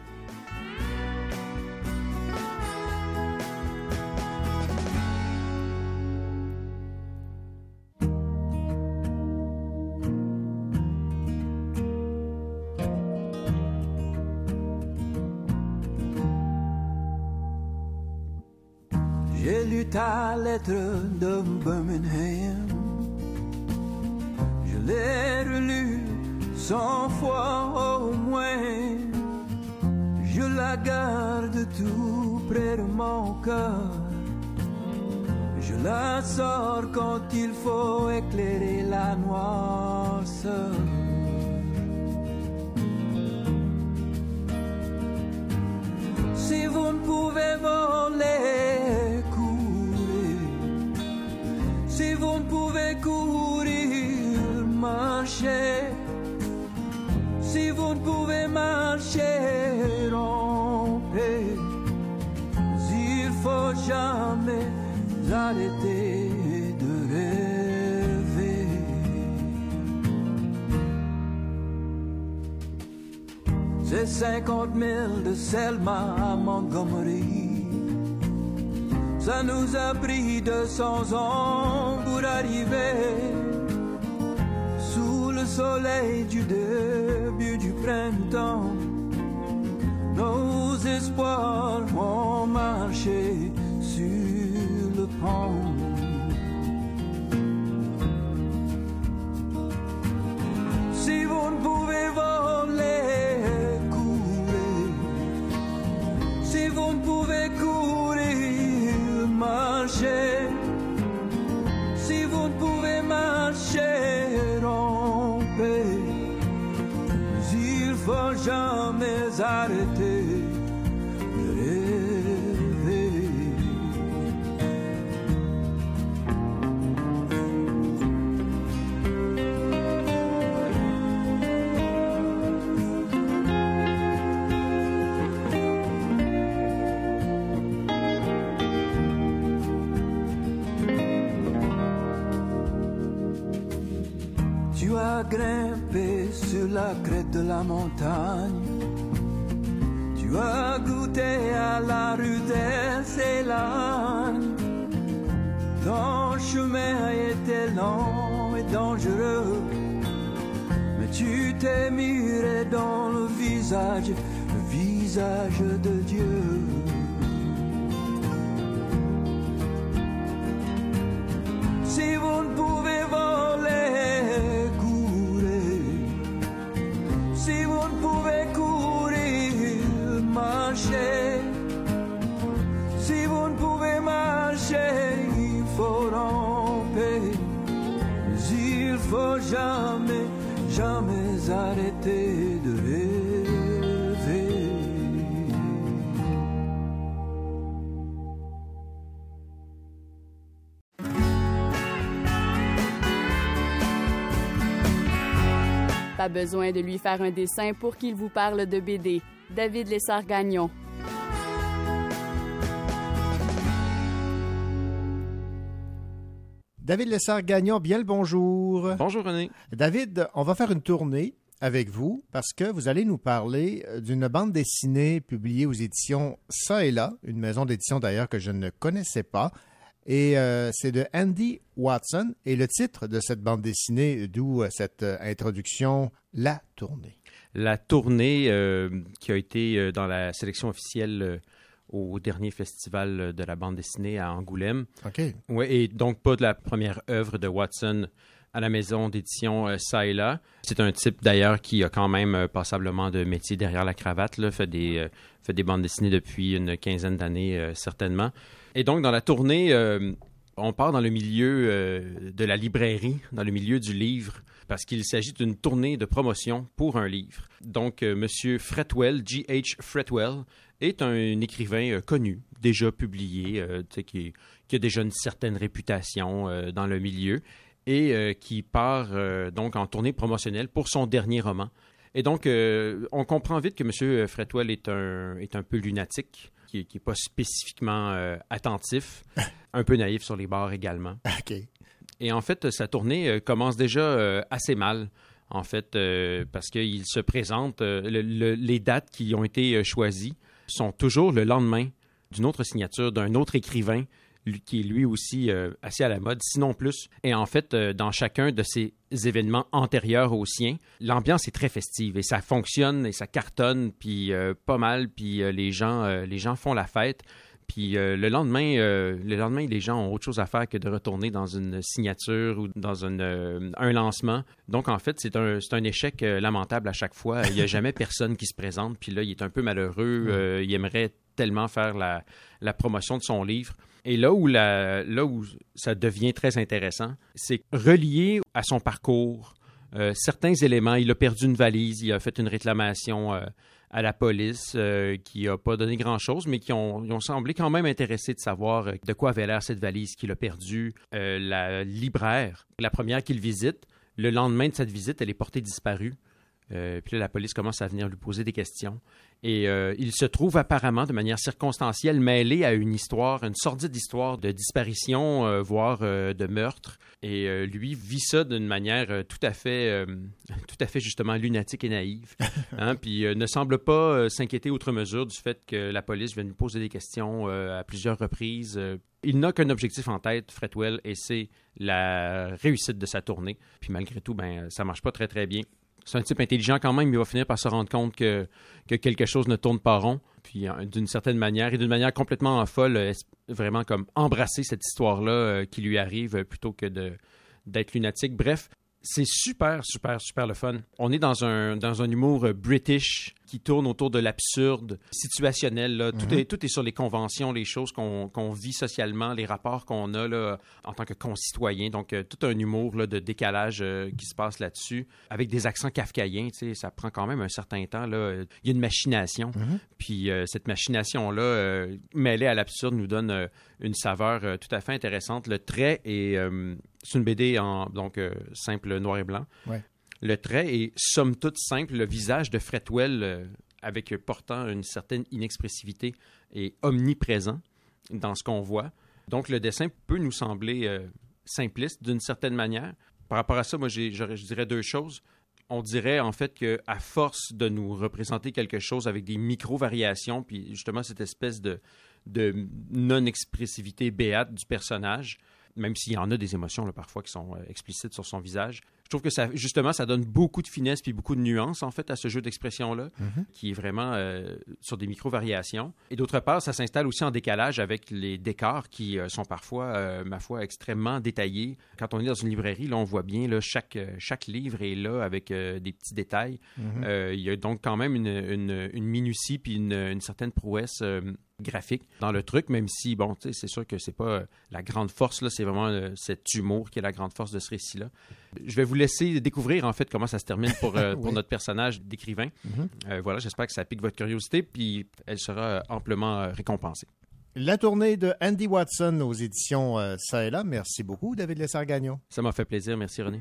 Speaker 1: Besoin de lui faire un dessin pour qu'il vous parle de BD. David Lessard-Gagnon.
Speaker 2: David Lessard-Gagnon, bien le bonjour.
Speaker 3: Bonjour René.
Speaker 2: David, on va faire une tournée avec vous parce que vous allez nous parler d'une bande dessinée publiée aux éditions Ça et là, une maison d'édition d'ailleurs que je ne connaissais pas. Et euh, c'est de Andy Watson. Et le titre de cette bande dessinée, d'où euh, cette euh, introduction, La tournée.
Speaker 3: La tournée euh, qui a été dans la sélection officielle au dernier festival de la bande dessinée à Angoulême.
Speaker 2: OK.
Speaker 3: Ouais, et donc pas de la première œuvre de Watson à la maison d'édition euh. C'est un type d'ailleurs qui a quand même euh, passablement de métier derrière la cravate, là, fait, des, euh, fait des bandes dessinées depuis une quinzaine d'années certainement. Et donc dans la tournée, euh, on part dans le milieu euh, de la librairie, dans le milieu du livre, parce qu'il s'agit d'une tournée de promotion pour un livre. Donc euh, Monsieur Fretwell, G.H. Fretwell, est un écrivain euh, connu, déjà publié, qui, a déjà une certaine réputation dans le milieu et qui part donc en tournée promotionnelle pour son dernier roman. Et donc, on comprend vite que M. Fretwell est un, est un peu lunatique, qui n'est pas spécifiquement euh, attentif, un peu naïf sur les bords également.
Speaker 2: OK.
Speaker 3: Et en fait, sa tournée euh, commence déjà euh, assez mal. en fait, euh, parce qu'il se présente, euh, le- le- les dates qui ont été euh, choisies sont toujours le lendemain d'une autre signature d'un autre écrivain qui est lui aussi euh, assez à la mode, sinon plus. Et en fait, euh, dans chacun de ces événements antérieurs aux siens, l'ambiance est très festive et ça fonctionne et ça cartonne, puis euh, pas mal, puis les, gens, les gens font la fête. Puis le lendemain, le lendemain, les gens ont autre chose à faire que de retourner dans une signature ou dans une, un lancement. Donc en fait, c'est un, un échec lamentable à chaque fois. Il n'y a jamais personne qui se présente. Puis là, il est un peu malheureux. Il aimerait tellement faire la, la promotion de son livre. Et là où, là ça devient très intéressant, c'est relié à son parcours, euh, certains éléments. Il a perdu une valise, il a fait une réclamation euh, à la police euh, qui n'a pas donné grand-chose, mais qui ont, semblé quand même intéressés de savoir de quoi avait l'air cette valise qu'il a perdue. La libraire, la première qu'il visite, le lendemain de cette visite, elle est portée disparue. Puis là, la police commence à venir lui poser des questions. Et euh, il se trouve apparemment, de manière circonstancielle, mêlé à une histoire, une sordide histoire de disparition, euh, voire euh, de meurtre. Et lui vit ça d'une manière tout à fait, tout à fait justement lunatique et naïve. Hein? Puis ne semble pas s'inquiéter outre mesure du fait que la police vienne lui poser des questions à plusieurs reprises. Il n'a qu'un objectif en tête, Fretwell, et c'est la réussite de sa tournée. Puis malgré tout, ben ça marche pas très très bien. C'est un type intelligent quand même, mais il va finir par se rendre compte que, que quelque chose ne tourne pas rond. Puis euh, d'une certaine manière, et d'une manière complètement folle, euh, vraiment comme embrasser cette histoire-là euh, qui lui arrive plutôt que d'être lunatique. Bref, c'est super, super, super le fun. On est dans un, dans un humour euh, british qui tourne autour de l'absurde, situationnel. là. Tout,
Speaker 25: Mhm.
Speaker 3: est, tout est sur les conventions, les choses qu'on qu'on vit socialement, les rapports qu'on a là, en tant que concitoyen. Donc, euh, tout un humour là, de décalage euh, qui se passe là-dessus, avec des accents kafkaïens. Ça prend quand même un certain temps. Là. Il y a une machination. Puis euh, cette machination-là, mêlée à l'absurde, nous donne une saveur tout à fait intéressante. Le trait est... c'est une BD en donc euh, simple noir et blanc.
Speaker 2: Ouais.
Speaker 3: Le trait est somme toute simple. Le visage de Fretwell, euh, avec euh, portant une certaine inexpressivité, est omniprésent dans ce qu'on voit. Donc le dessin peut nous sembler euh, simpliste d'une certaine manière. Par rapport à ça, moi, je dirais deux choses. On dirait en fait que à force de nous représenter quelque chose avec des micro-variations, puis justement cette espèce de, de non-expressivité béate du personnage, même s'il y en a des émotions là, parfois qui sont euh, explicites sur son visage. Je trouve que ça, justement, ça donne beaucoup de finesse puis beaucoup de nuances en fait à ce jeu d'expression-là,
Speaker 2: Mhm.
Speaker 3: qui est vraiment euh, sur des micro-variations. Et d'autre part, ça s'installe aussi en décalage avec les décors qui euh, sont parfois, euh, ma foi, extrêmement détaillés. Quand on est dans une librairie, là, on voit bien là, chaque, chaque livre est là avec des petits détails.
Speaker 2: Mhm.
Speaker 3: Il y a donc quand même une, une- une minutie puis une, une certaine prouesse graphique dans le truc, même si, bon, tu sais, c'est sûr que c'est pas euh, la grande force, là, c'est vraiment euh, cet humour qui est la grande force de ce récit-là. Je vais vous laisser découvrir, en fait, comment ça se termine pour, euh, pour notre personnage d'écrivain.
Speaker 2: Mhm.
Speaker 3: Voilà, j'espère que ça pique votre curiosité, puis elle sera amplement récompensée.
Speaker 2: La tournée de Andy Watson aux éditions Ça et là. Merci beaucoup, David Lessard-Gagnon.
Speaker 3: Ça m'a fait plaisir. Merci, René.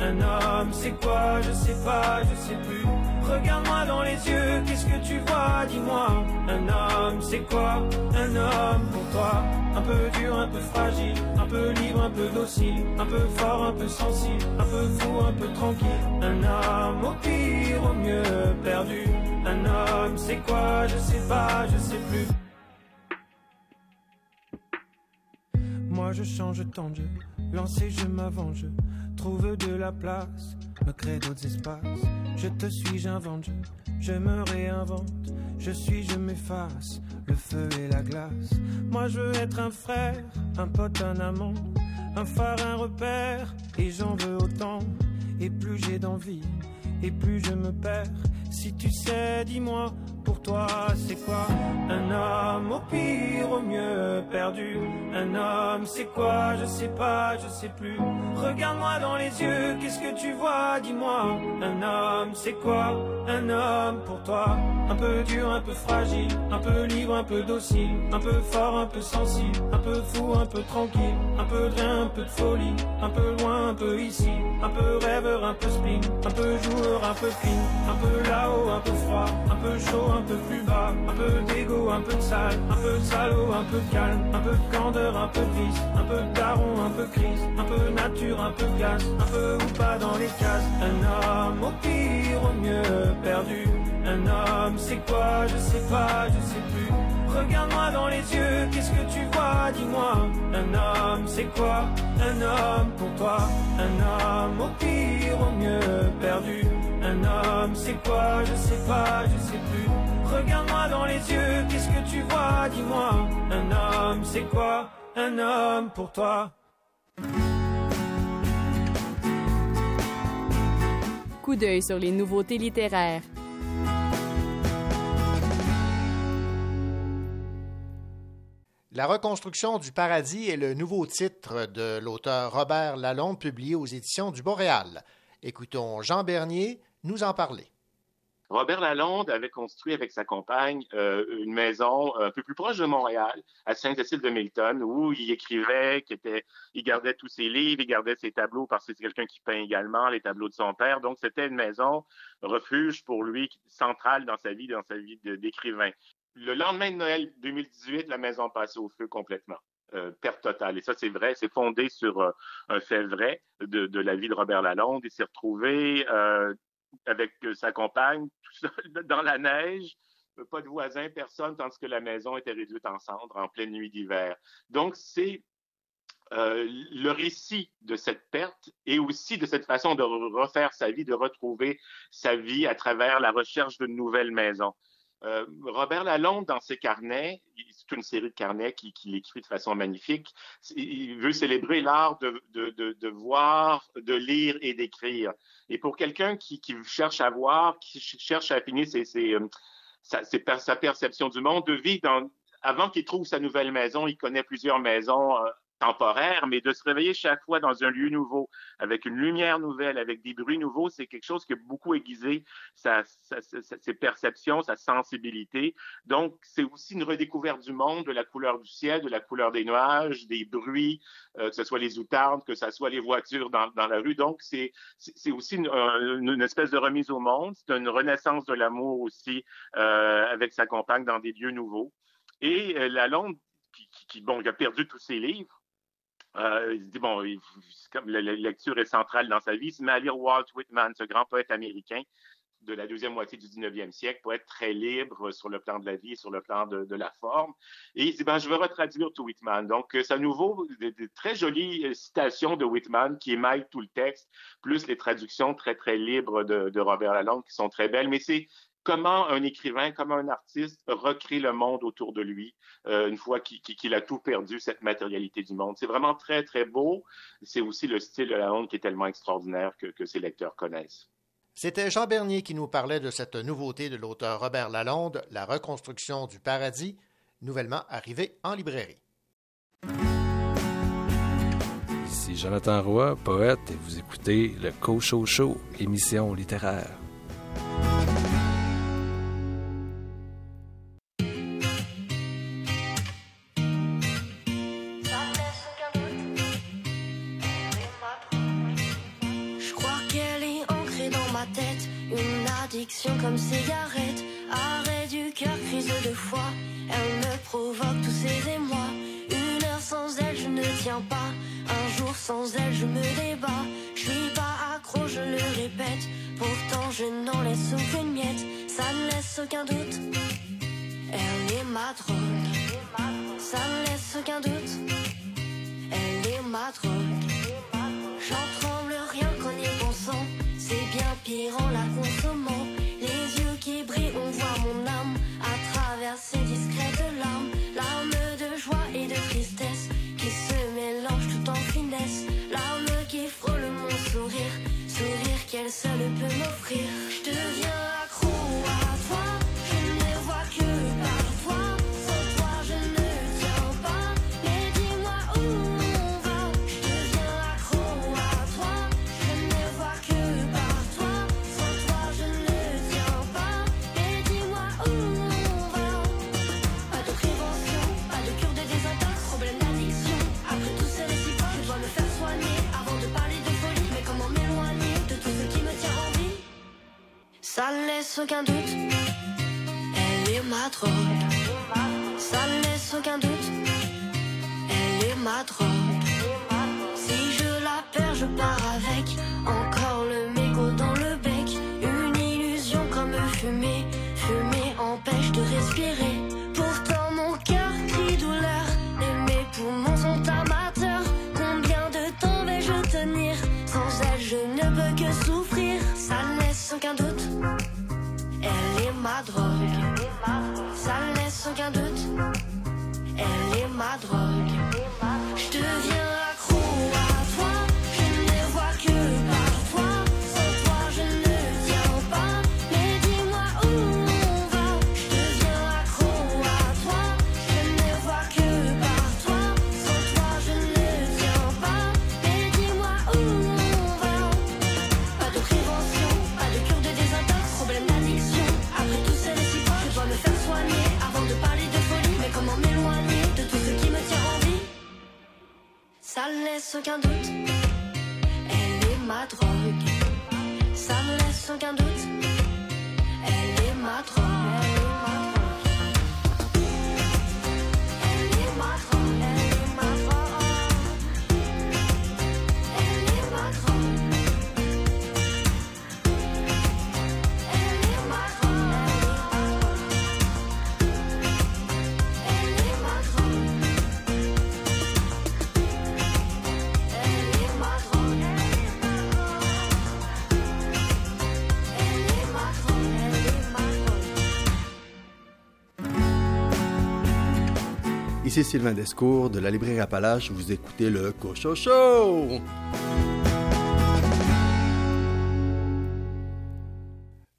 Speaker 26: Un homme c'est quoi? Je sais pas, je sais plus. Regarde-moi dans les yeux, qu'est-ce que tu vois? Dis-moi. Un homme c'est quoi? Un homme pour toi. Un peu dur, un peu fragile, un peu libre, un peu docile, un peu fort, un peu sensible, un peu fou, un peu tranquille. Un homme au pire, au mieux perdu. Un homme c'est quoi? Je sais pas, je sais plus. Moi je change tant de jeu, lancé je m'avance, trouve de la place, me crée d'autres espaces. Je te suis, j'invente, je, je me réinvente, je suis, je m'efface, le feu et la glace. Moi je veux être un frère, un pote, un amant, un phare, un repère, et j'en veux autant. Et plus j'ai d'envie, et plus je me perds. Si tu sais, dis-moi pour toi, c'est quoi Un homme au pire, au mieux perdu. Un homme, c'est quoi Je sais pas, je sais plus. Regarde-moi dans les yeux, qu'est-ce que tu vois Dis-moi. Un homme, c'est quoi Un homme pour toi. Un peu dur, un peu fragile, un peu libre, un peu docile, un peu fort, un peu sensible, un peu fou, un peu tranquille, un peu de rien, un peu de folie, un peu loin, un peu ici, un peu rêveur, un peu spleen, un peu joueur, un peu fin, un peu là-haut, un peu froid, un peu chaud, un peu plus bas, un peu d'égo, un peu de sale, un peu de salaud, un peu de calme, un peu de candeur, un peu de vice, un peu de daron, un peu crise, un peu nature, un peu gaz, un peu ou pas dans les cases, un homme au pire, au mieux perdu, un homme c'est quoi, je sais pas, je sais plus. Regarde-moi dans les yeux, qu'est-ce que tu vois, dis-moi. Un homme, c'est quoi? Un homme pour toi. Un homme au pire, au mieux perdu. Un homme, c'est quoi? Je sais pas, je sais plus. Regarde-moi dans les yeux, qu'est-ce que tu vois, dis-moi. Un homme, c'est quoi? Un homme pour toi.
Speaker 1: Coup d'œil sur les nouveautés littéraires.
Speaker 2: La reconstruction du paradis est le nouveau titre de l'auteur Robert Lalonde publié aux éditions du Boréal. Écoutons Jean Bernier nous en parler.
Speaker 27: Robert Lalonde avait construit avec sa compagne euh, une maison un peu plus proche de Montréal, à Saint-Cécile de Milton, où il écrivait, il gardait tous ses livres, il gardait ses tableaux parce que c'est quelqu'un qui peint également les tableaux de son père. Donc c'était une maison refuge pour lui centrale dans sa vie, dans sa vie d'écrivain. Le lendemain de Noël 2018, la maison passée au feu complètement. Euh, perte totale. Et ça, c'est vrai, c'est fondé sur euh, un fait vrai de, la vie de Robert Lalonde. Il s'est retrouvé euh, avec sa compagne, tout seul dans la neige, pas de voisins, personne, tandis que la maison était réduite en cendres en pleine nuit d'hiver. Donc, c'est le récit de cette perte et aussi de cette façon de refaire sa vie, de retrouver sa vie à travers la recherche d'une nouvelle maison. Euh, Robert Lalonde, dans ses carnets, c'est une série de carnets qu'il qui écrit de façon magnifique, il veut célébrer l'art de, voir, de lire et d'écrire. Et pour quelqu'un qui, cherche à voir, qui cherche à affiner euh, sa, perception du monde, de vivre. Avant qu'il trouve sa nouvelle maison, il connaît plusieurs maisons euh, temporaire, mais de se réveiller chaque fois dans un lieu nouveau, avec une lumière nouvelle, avec des bruits nouveaux, c'est quelque chose qui a beaucoup aiguisé ses perceptions, sa sensibilité. Donc, c'est aussi une redécouverte du monde, de la couleur du ciel, de la couleur des nuages, des bruits, euh, que ce soit les outardes, que ce soit les voitures dans, la rue. Donc, c'est aussi une, une, espèce de remise au monde. C'est une renaissance de l'amour aussi euh, avec sa compagne dans des lieux nouveaux. Et euh, la Londres qui, qui, bon, il a perdu tous ses livres. Euh, il se dit, bon, comme la, lecture est centrale dans sa vie, il se met à lire Walt Whitman, ce grand poète américain de la deuxième moitié du 19e siècle, poète très libre sur le plan de la vie, sur le plan de, la forme. Et il dit, ben, je veux retraduire tout Whitman. Donc, c'est à nouveau de, de, très jolies citations de Whitman qui émaillent tout le texte, plus les traductions très, très libres de, de Robert Lalonde qui sont très belles. Mais c'est comment un écrivain, comment un artiste recrée le monde autour de lui euh, une fois qu'il qu a tout perdu, cette matérialité du monde. C'est vraiment très, très beau. C'est aussi le style de la honte qui est tellement extraordinaire que, que ses lecteurs connaissent.
Speaker 2: C'était Jean Bernier qui nous parlait de cette nouveauté de l'auteur Robert Lalonde, La reconstruction du paradis, nouvellement arrivée en librairie.
Speaker 28: Ici Jonathan Roy, poète, et vous écoutez le Co-Show Show, émission littéraire.
Speaker 29: Pourtant, je n'en laisse aucune miette. Ça ne laisse aucun doute. Elle est ma drogue. Ça ne laisse aucun doute. Elle est ma drogue. J'en tremble rien qu'en y pensant. C'est bien pire en la consommant peut m'offrir. Laisse aucun doute. Elle est ma drogue. Ça ne laisse aucun doute. Elle est ma drogue. Si je la perds, je pars avec. Encore le mégot dans le bec. Une illusion comme fumée. Fumée empêche de respirer. Pourtant mon cœur crie douleur. Et mes poumons sont amateurs. Combien de temps vais-je tenir? Sans elle, je ne peux que souffrir. Ça ne laisse aucun doute. Ma drogue. Ça ne laisse aucun doute. Elle est ma drogue. Ça ne laisse aucun doute. Elle est ma drogue. Ça ne laisse aucun doute. Elle est ma drogue.
Speaker 22: Sylvain Descours de la librairie Appalache. Vous écoutez le Cocho Show.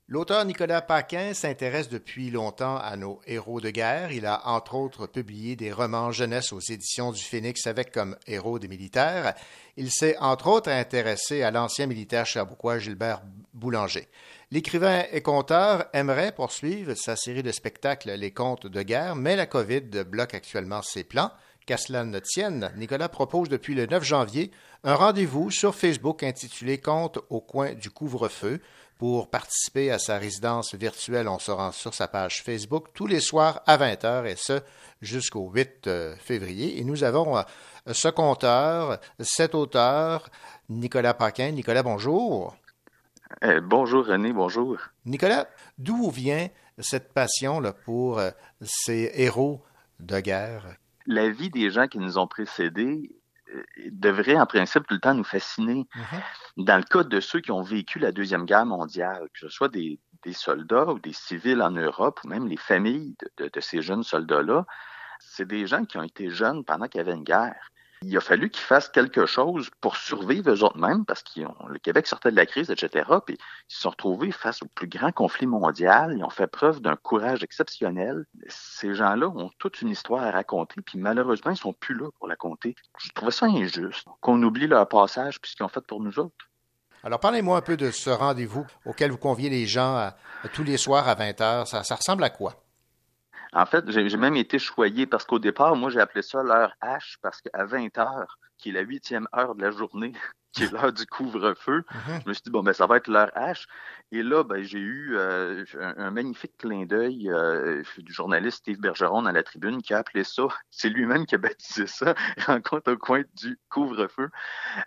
Speaker 2: L'auteur Nicolas Paquin s'intéresse depuis longtemps à nos héros de guerre. Il a entre autres publié des romans jeunesse aux éditions du Phénix avec comme héros des militaires. Il s'est entre autres intéressé à l'ancien militaire cherbourgois Gilbert Boulanger. L'écrivain et conteur aimerait poursuivre sa série de spectacles Les Contes de guerre, mais la COVID bloque actuellement ses plans. Qu'à cela ne tienne, Nicolas propose depuis le 9 janvier un rendez-vous sur Facebook intitulé Contes au coin du couvre-feu. Pour participer à sa résidence virtuelle, on se rend sur sa page Facebook tous les soirs à 20h et ce jusqu'au 8 euh, février. Et nous avons euh, ce conteur, cet auteur, Nicolas Paquin. Nicolas, bonjour.
Speaker 30: Euh, bonjour René, bonjour.
Speaker 2: Nicolas, d'où vient cette passion là, pour euh, ces héros de guerre?
Speaker 30: La vie des gens qui nous ont précédés euh, devrait en principe tout le temps nous fasciner. Dans le cas de ceux qui ont vécu la Deuxième Guerre mondiale, que ce soit des, des soldats ou des civils en Europe, ou même les familles de, de- de ces jeunes soldats-là, c'est des gens qui ont été jeunes pendant qu'il y avait une guerre. Il a fallu qu'ils fassent quelque chose pour survivre eux autres mêmes, parce que le Québec sortait de la crise, etc. Puis ils se sont retrouvés face au plus grand conflit mondial. Ils ont fait preuve d'un courage exceptionnel. Ces gens-là ont toute une histoire à raconter, puis malheureusement, ils sont plus là pour la compter. Je trouvais ça injuste qu'on oublie leur passage puis ce qu'ils ont fait pour nous autres.
Speaker 2: Alors, parlez-moi un peu de ce rendez-vous auquel vous conviez les gens à tous les soirs à 20h. Ça, ça ressemble à quoi?
Speaker 30: En fait, j'ai même été choyé parce qu'au départ, moi, j'ai appelé ça l'heure H parce qu'à 20 heures, qui est la huitième heure de la journée, qui est l'heure du couvre-feu, je me suis dit, bon, ben, ça va être l'heure H. Et là, ben, j'ai eu euh, un, un magnifique clin d'œil euh, du journaliste Steve Bergeron dans la tribune qui a appelé ça, c'est lui-même qui a baptisé ça, rencontre au coin du couvre-feu.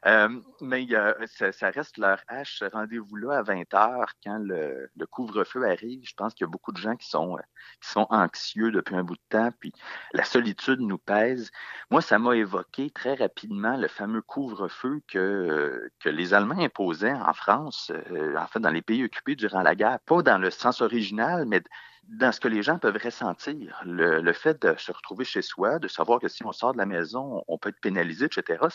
Speaker 30: Euh, mais ça, ça reste l'heure H, ce rendez-vous-là à 20 heures quand le, le couvre-feu arrive. Je pense qu'il y a beaucoup de gens qui sont, qui sont anxieux depuis un bout de temps, puis la solitude nous pèse. Moi, ça m'a évoqué très rapidement le fameux couvre-feu que, euh, que les Allemands imposaient en France, euh, en fait dans les pays occupés durant la guerre, pas dans le sens original, mais dans ce que les gens peuvent ressentir. Le, fait de se retrouver chez soi, de savoir que si on sort de la maison, on peut être pénalisé, etc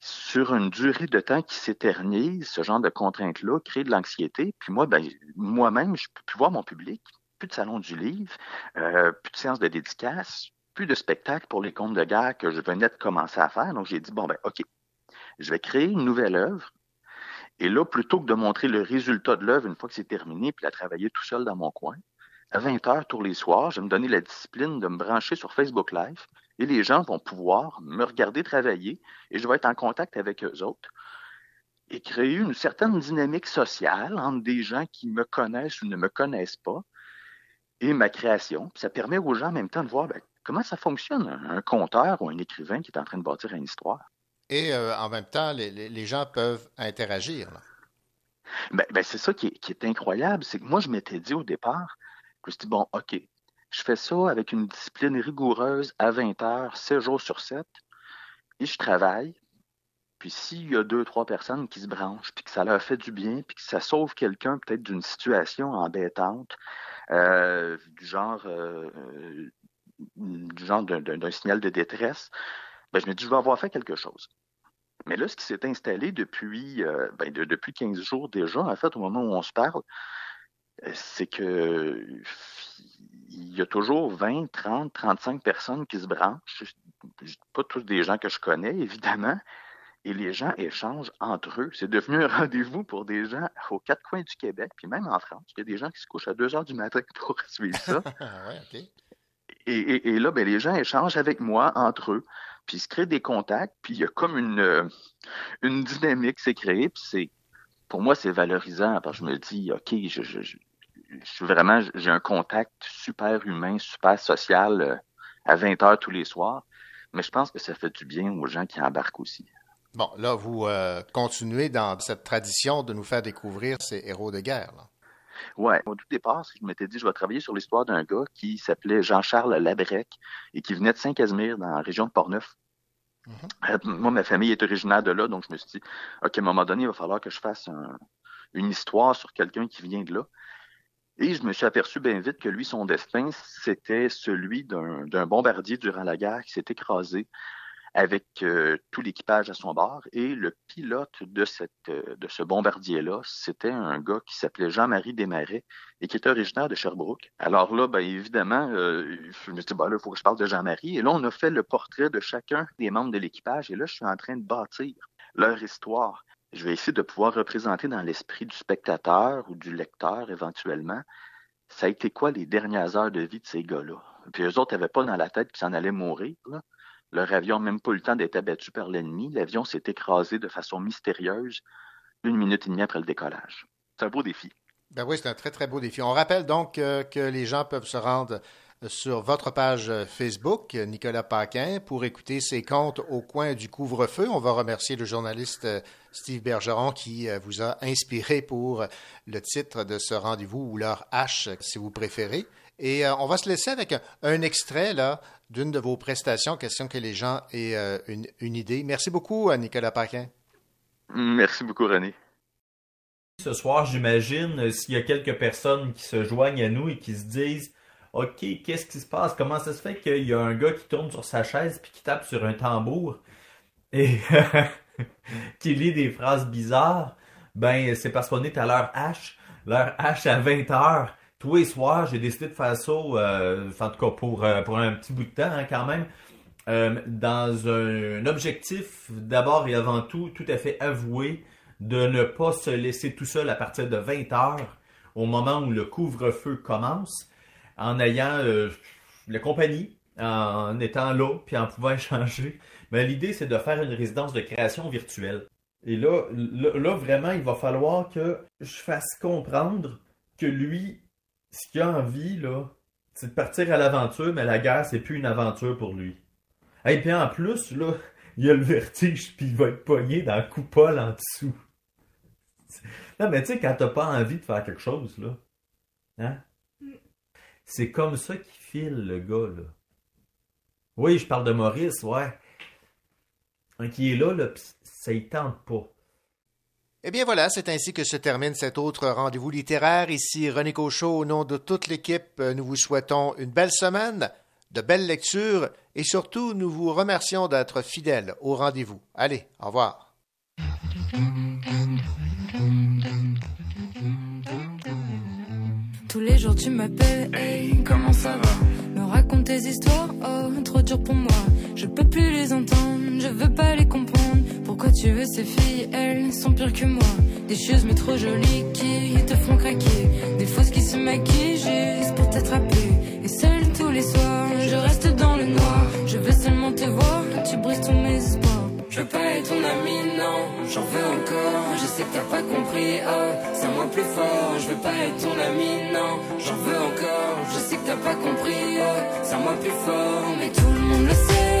Speaker 30: sur une durée de temps qui s'éternise, ce genre de contraintes-là crée de l'anxiété. Puis moi, ben, moi-même, je peux plus voir mon public, plus de salon du livre, euh, plus de séances de dédicaces, plus de spectacles pour les contes de guerre que je venais de commencer à faire. Donc j'ai dit, bon, ben, OK, je vais créer une nouvelle œuvre. Et là, plutôt que de montrer le résultat de l'œuvre une fois que c'est terminé, puis la travailler tout seul dans mon coin, à 20 heures tous les soirs, je vais me donner la discipline de me brancher sur Facebook Live et les gens vont pouvoir me regarder travailler et je vais être en contact avec eux autres. et créer une certaine dynamique sociale entre des gens qui me connaissent ou ne me connaissent pas et ma création. Ça permet aux gens en même temps de voir ben, comment ça fonctionne, un conteur ou un écrivain qui est en train de bâtir une histoire.
Speaker 2: Et euh, en même temps, les, gens peuvent interagir.
Speaker 30: Ben, ben, c'est ça qui est, incroyable, c'est que moi, je m'étais dit au départ, je me suis dit, bon, OK, je fais ça avec une discipline rigoureuse à 20 heures, 7 jours sur 7, et je travaille. Puis s'il y a deux, trois personnes qui se branchent, puis que ça leur fait du bien, puis que ça sauve quelqu'un peut-être d'une situation embêtante, euh, du genre, euh, du genre d'un signal de détresse, ben, je me dis, je vais avoir fait quelque chose. Mais là, ce qui s'est installé depuis, euh, ben, de- depuis 15 jours déjà, en fait, au moment où on se parle, euh, c'est que il y a toujours 20, 30, 35 personnes qui se branchent. Pas tous des gens que je connais, évidemment. Et les gens échangent entre eux. C'est devenu un rendez-vous pour des gens aux quatre coins du Québec, puis même en France. Il y a des gens qui se couchent à 2 heures du matin pour suivre ça.
Speaker 2: Ouais, OK.
Speaker 30: Et, là, ben, les gens échangent avec moi entre eux, puis ils se créent des contacts, puis il y a comme une, euh, une dynamique qui s'est créée, puis c'est, pour moi, c'est valorisant, parce que je me dis, OK, je suis vraiment, j'ai un contact super humain, super social euh, à 20 heures tous les soirs, mais je pense que ça fait du bien aux gens qui embarquent aussi.
Speaker 2: Bon, là, vous euh, continuez dans cette tradition de nous faire découvrir ces héros de guerre. là.
Speaker 30: Ouais, au tout départ, je m'étais dit, je vais travailler sur l'histoire d'un gars qui s'appelait Jean-Charles Labrec et qui venait de Saint-Casimir, dans la région de Portneuf. Euh, moi, ma famille est originaire de là, donc je me suis dit, OK, à un moment donné, il va falloir que je fasse un- une histoire sur quelqu'un qui vient de là. Et je me suis aperçu bien vite que lui, son destin, c'était celui d'un bombardier durant la guerre qui s'est écrasé avec euh, tout l'équipage à son bord. Et le pilote euh, de ce bombardier-là, c'était un gars qui s'appelait Jean-Marie Desmarais et qui était originaire de Sherbrooke. Alors là, ben, évidemment, euh, je me dit, ben, là, il faut que je parle de Jean-Marie. Et là, on a fait le portrait de chacun des membres de l'équipage. Et là, je suis en train de bâtir leur histoire. Je vais essayer de pouvoir représenter dans l'esprit du spectateur ou du lecteur éventuellement, ça a été quoi les dernières heures de vie de ces gars-là? Puis eux autres n'avaient pas dans la tête qu'ils s'en allaient mourir. Leur avion n'a même pas eu le temps d'être abattu par l'ennemi. L'avion s'est écrasé de façon mystérieuse une minute et demie après le décollage. C'est un beau défi.
Speaker 2: Ben oui, c'est un très, très beau défi. On rappelle donc euh, que les gens peuvent se rendre euh, sur votre page euh, Facebook, Nicolas Paquin, pour écouter ses contes au coin du couvre-feu. On va remercier le journaliste Steve Bergeron qui vous a inspiré pour le titre de ce rendez-vous ou leur H, si vous préférez. Et euh, on va se laisser avec un, un extrait là d'une de vos prestations, question que les gens aient euh, une, une idée. Merci beaucoup, euh, Nicolas Paquin.
Speaker 30: Merci beaucoup, René.
Speaker 31: Ce soir, j'imagine, s'il y a quelques personnes qui se joignent à nous et qui se disent OK, qu'est-ce qui se passe? Comment ça se fait qu'il y a un gars qui tourne sur sa chaise puis qui tape sur un tambour et qui lit des phrases bizarres? Ben, c'est parce qu'on est à l'heure H. L'heure H à 20 heures. Tous les soirs, j'ai décidé de faire ça, euh, en tout cas pour, euh, pour un petit bout de temps hein, quand même, euh, dans un objectif d'abord et avant tout, tout à fait avoué, de ne pas se laisser tout seul à partir de 20 heures au moment où le couvre-feu commence, en ayant euh, la compagnie, en étant là, puis en pouvant échanger. Mais l'idée, c'est de faire une résidence de création virtuelle. Et là, là, là, vraiment, il va falloir que je fasse comprendre que lui, ce qu'il a envie, là, c'est de partir à l'aventure, mais la guerre, c'est plus une aventure pour lui. Et puis en plus, là, il a le vertige, puis il va être pogné dans la coupole en dessous. Non, mais tu sais, quand t'as pas envie de faire quelque chose, là, hein? C'est comme ça qu'il file, le gars, là. Oui, je parle de Maurice, ouais. Un qui est là, là, pis ça y tente pas.
Speaker 2: Eh bien voilà, c'est ainsi que se termine cet autre rendez-vous littéraire. Ici René Cochot, au nom de toute l'équipe, nous vous souhaitons une belle semaine, de belles lectures et surtout nous vous remercions d'être fidèles au rendez-vous. Allez, au revoir.
Speaker 7: Tous les jours tu m'appelles, hey, comment ça va? Oh, trop dur pour moi. Je peux plus les entendre, je veux pas les comprendre. Pourquoi tu veux ces filles, elles sont pires que moi. Des choses mais trop jolies qui te font craquer. Des fausses qui se maquillent juste pour t'attraper. Et seul tous les soirs, je reste dans le noir. Je veux seulement te voir, tu brises tous mes espoirs. Je veux pas être ton ami, non, j'en veux encore.
Speaker 11: Sais que t'as pas compris, oh, c'est moi plus fort, je veux pas être ton ami, non, j'en veux encore, je sais que t'as pas compris, oh, c'est moi plus fort, mais tout le monde le sait,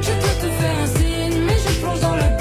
Speaker 11: je dois te faire un signe, mais je plonge dans le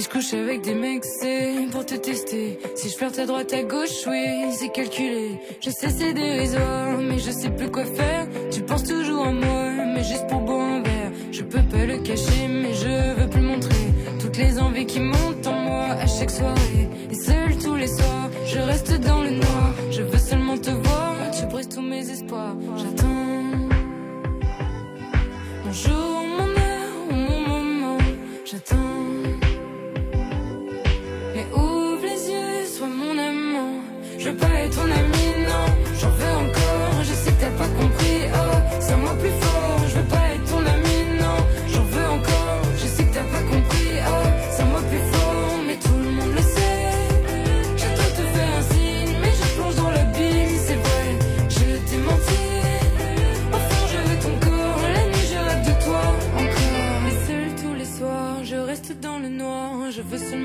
Speaker 11: Si je couche avec des mecs, c'est pour te tester. Si je flirte à droite, à gauche, oui, c'est calculé. Je sais, c'est dérisoire, mais je sais plus quoi faire. Tu penses toujours à moi, mais juste pour boire un verre. Je peux pas le cacher, mais je veux plus montrer. Toutes les envies qui montent en moi à chaque soirée. Et seul tous les soirs, je reste dans le noir. Je veux seulement te voir, tu brises tous mes espoirs. J'attends. Mon jour, mon heure mon moment. J'attends.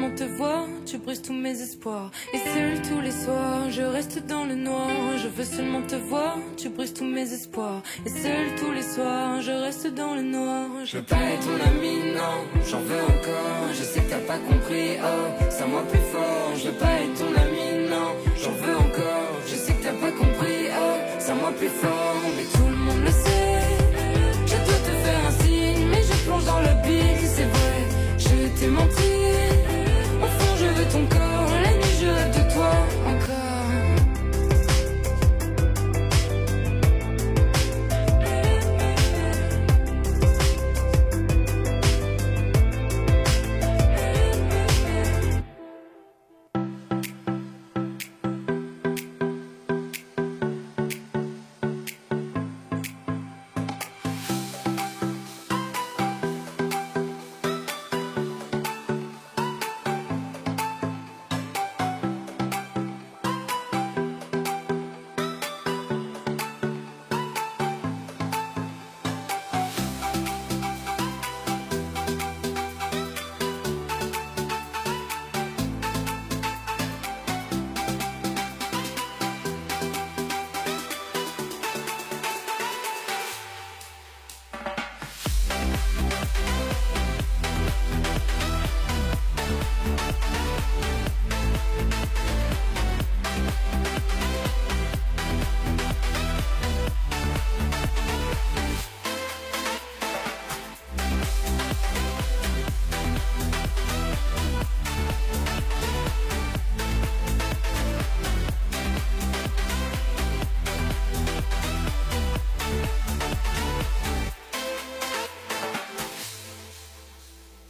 Speaker 11: on te voit, tu brises tous mes espoirs. Et seul tous les soirs, je reste dans le noir. Je veux seulement te voir, tu brises tous mes espoirs. Et seul tous les soirs, je reste dans le noir. Je veux pas être ton ami, non, j'en veux encore. Je sais que t'as pas compris, oh, ça moi plus fort. Je veux pas être ton ami, non, j'en veux encore. Je sais que t'as pas compris, oh, ça moi plus fort.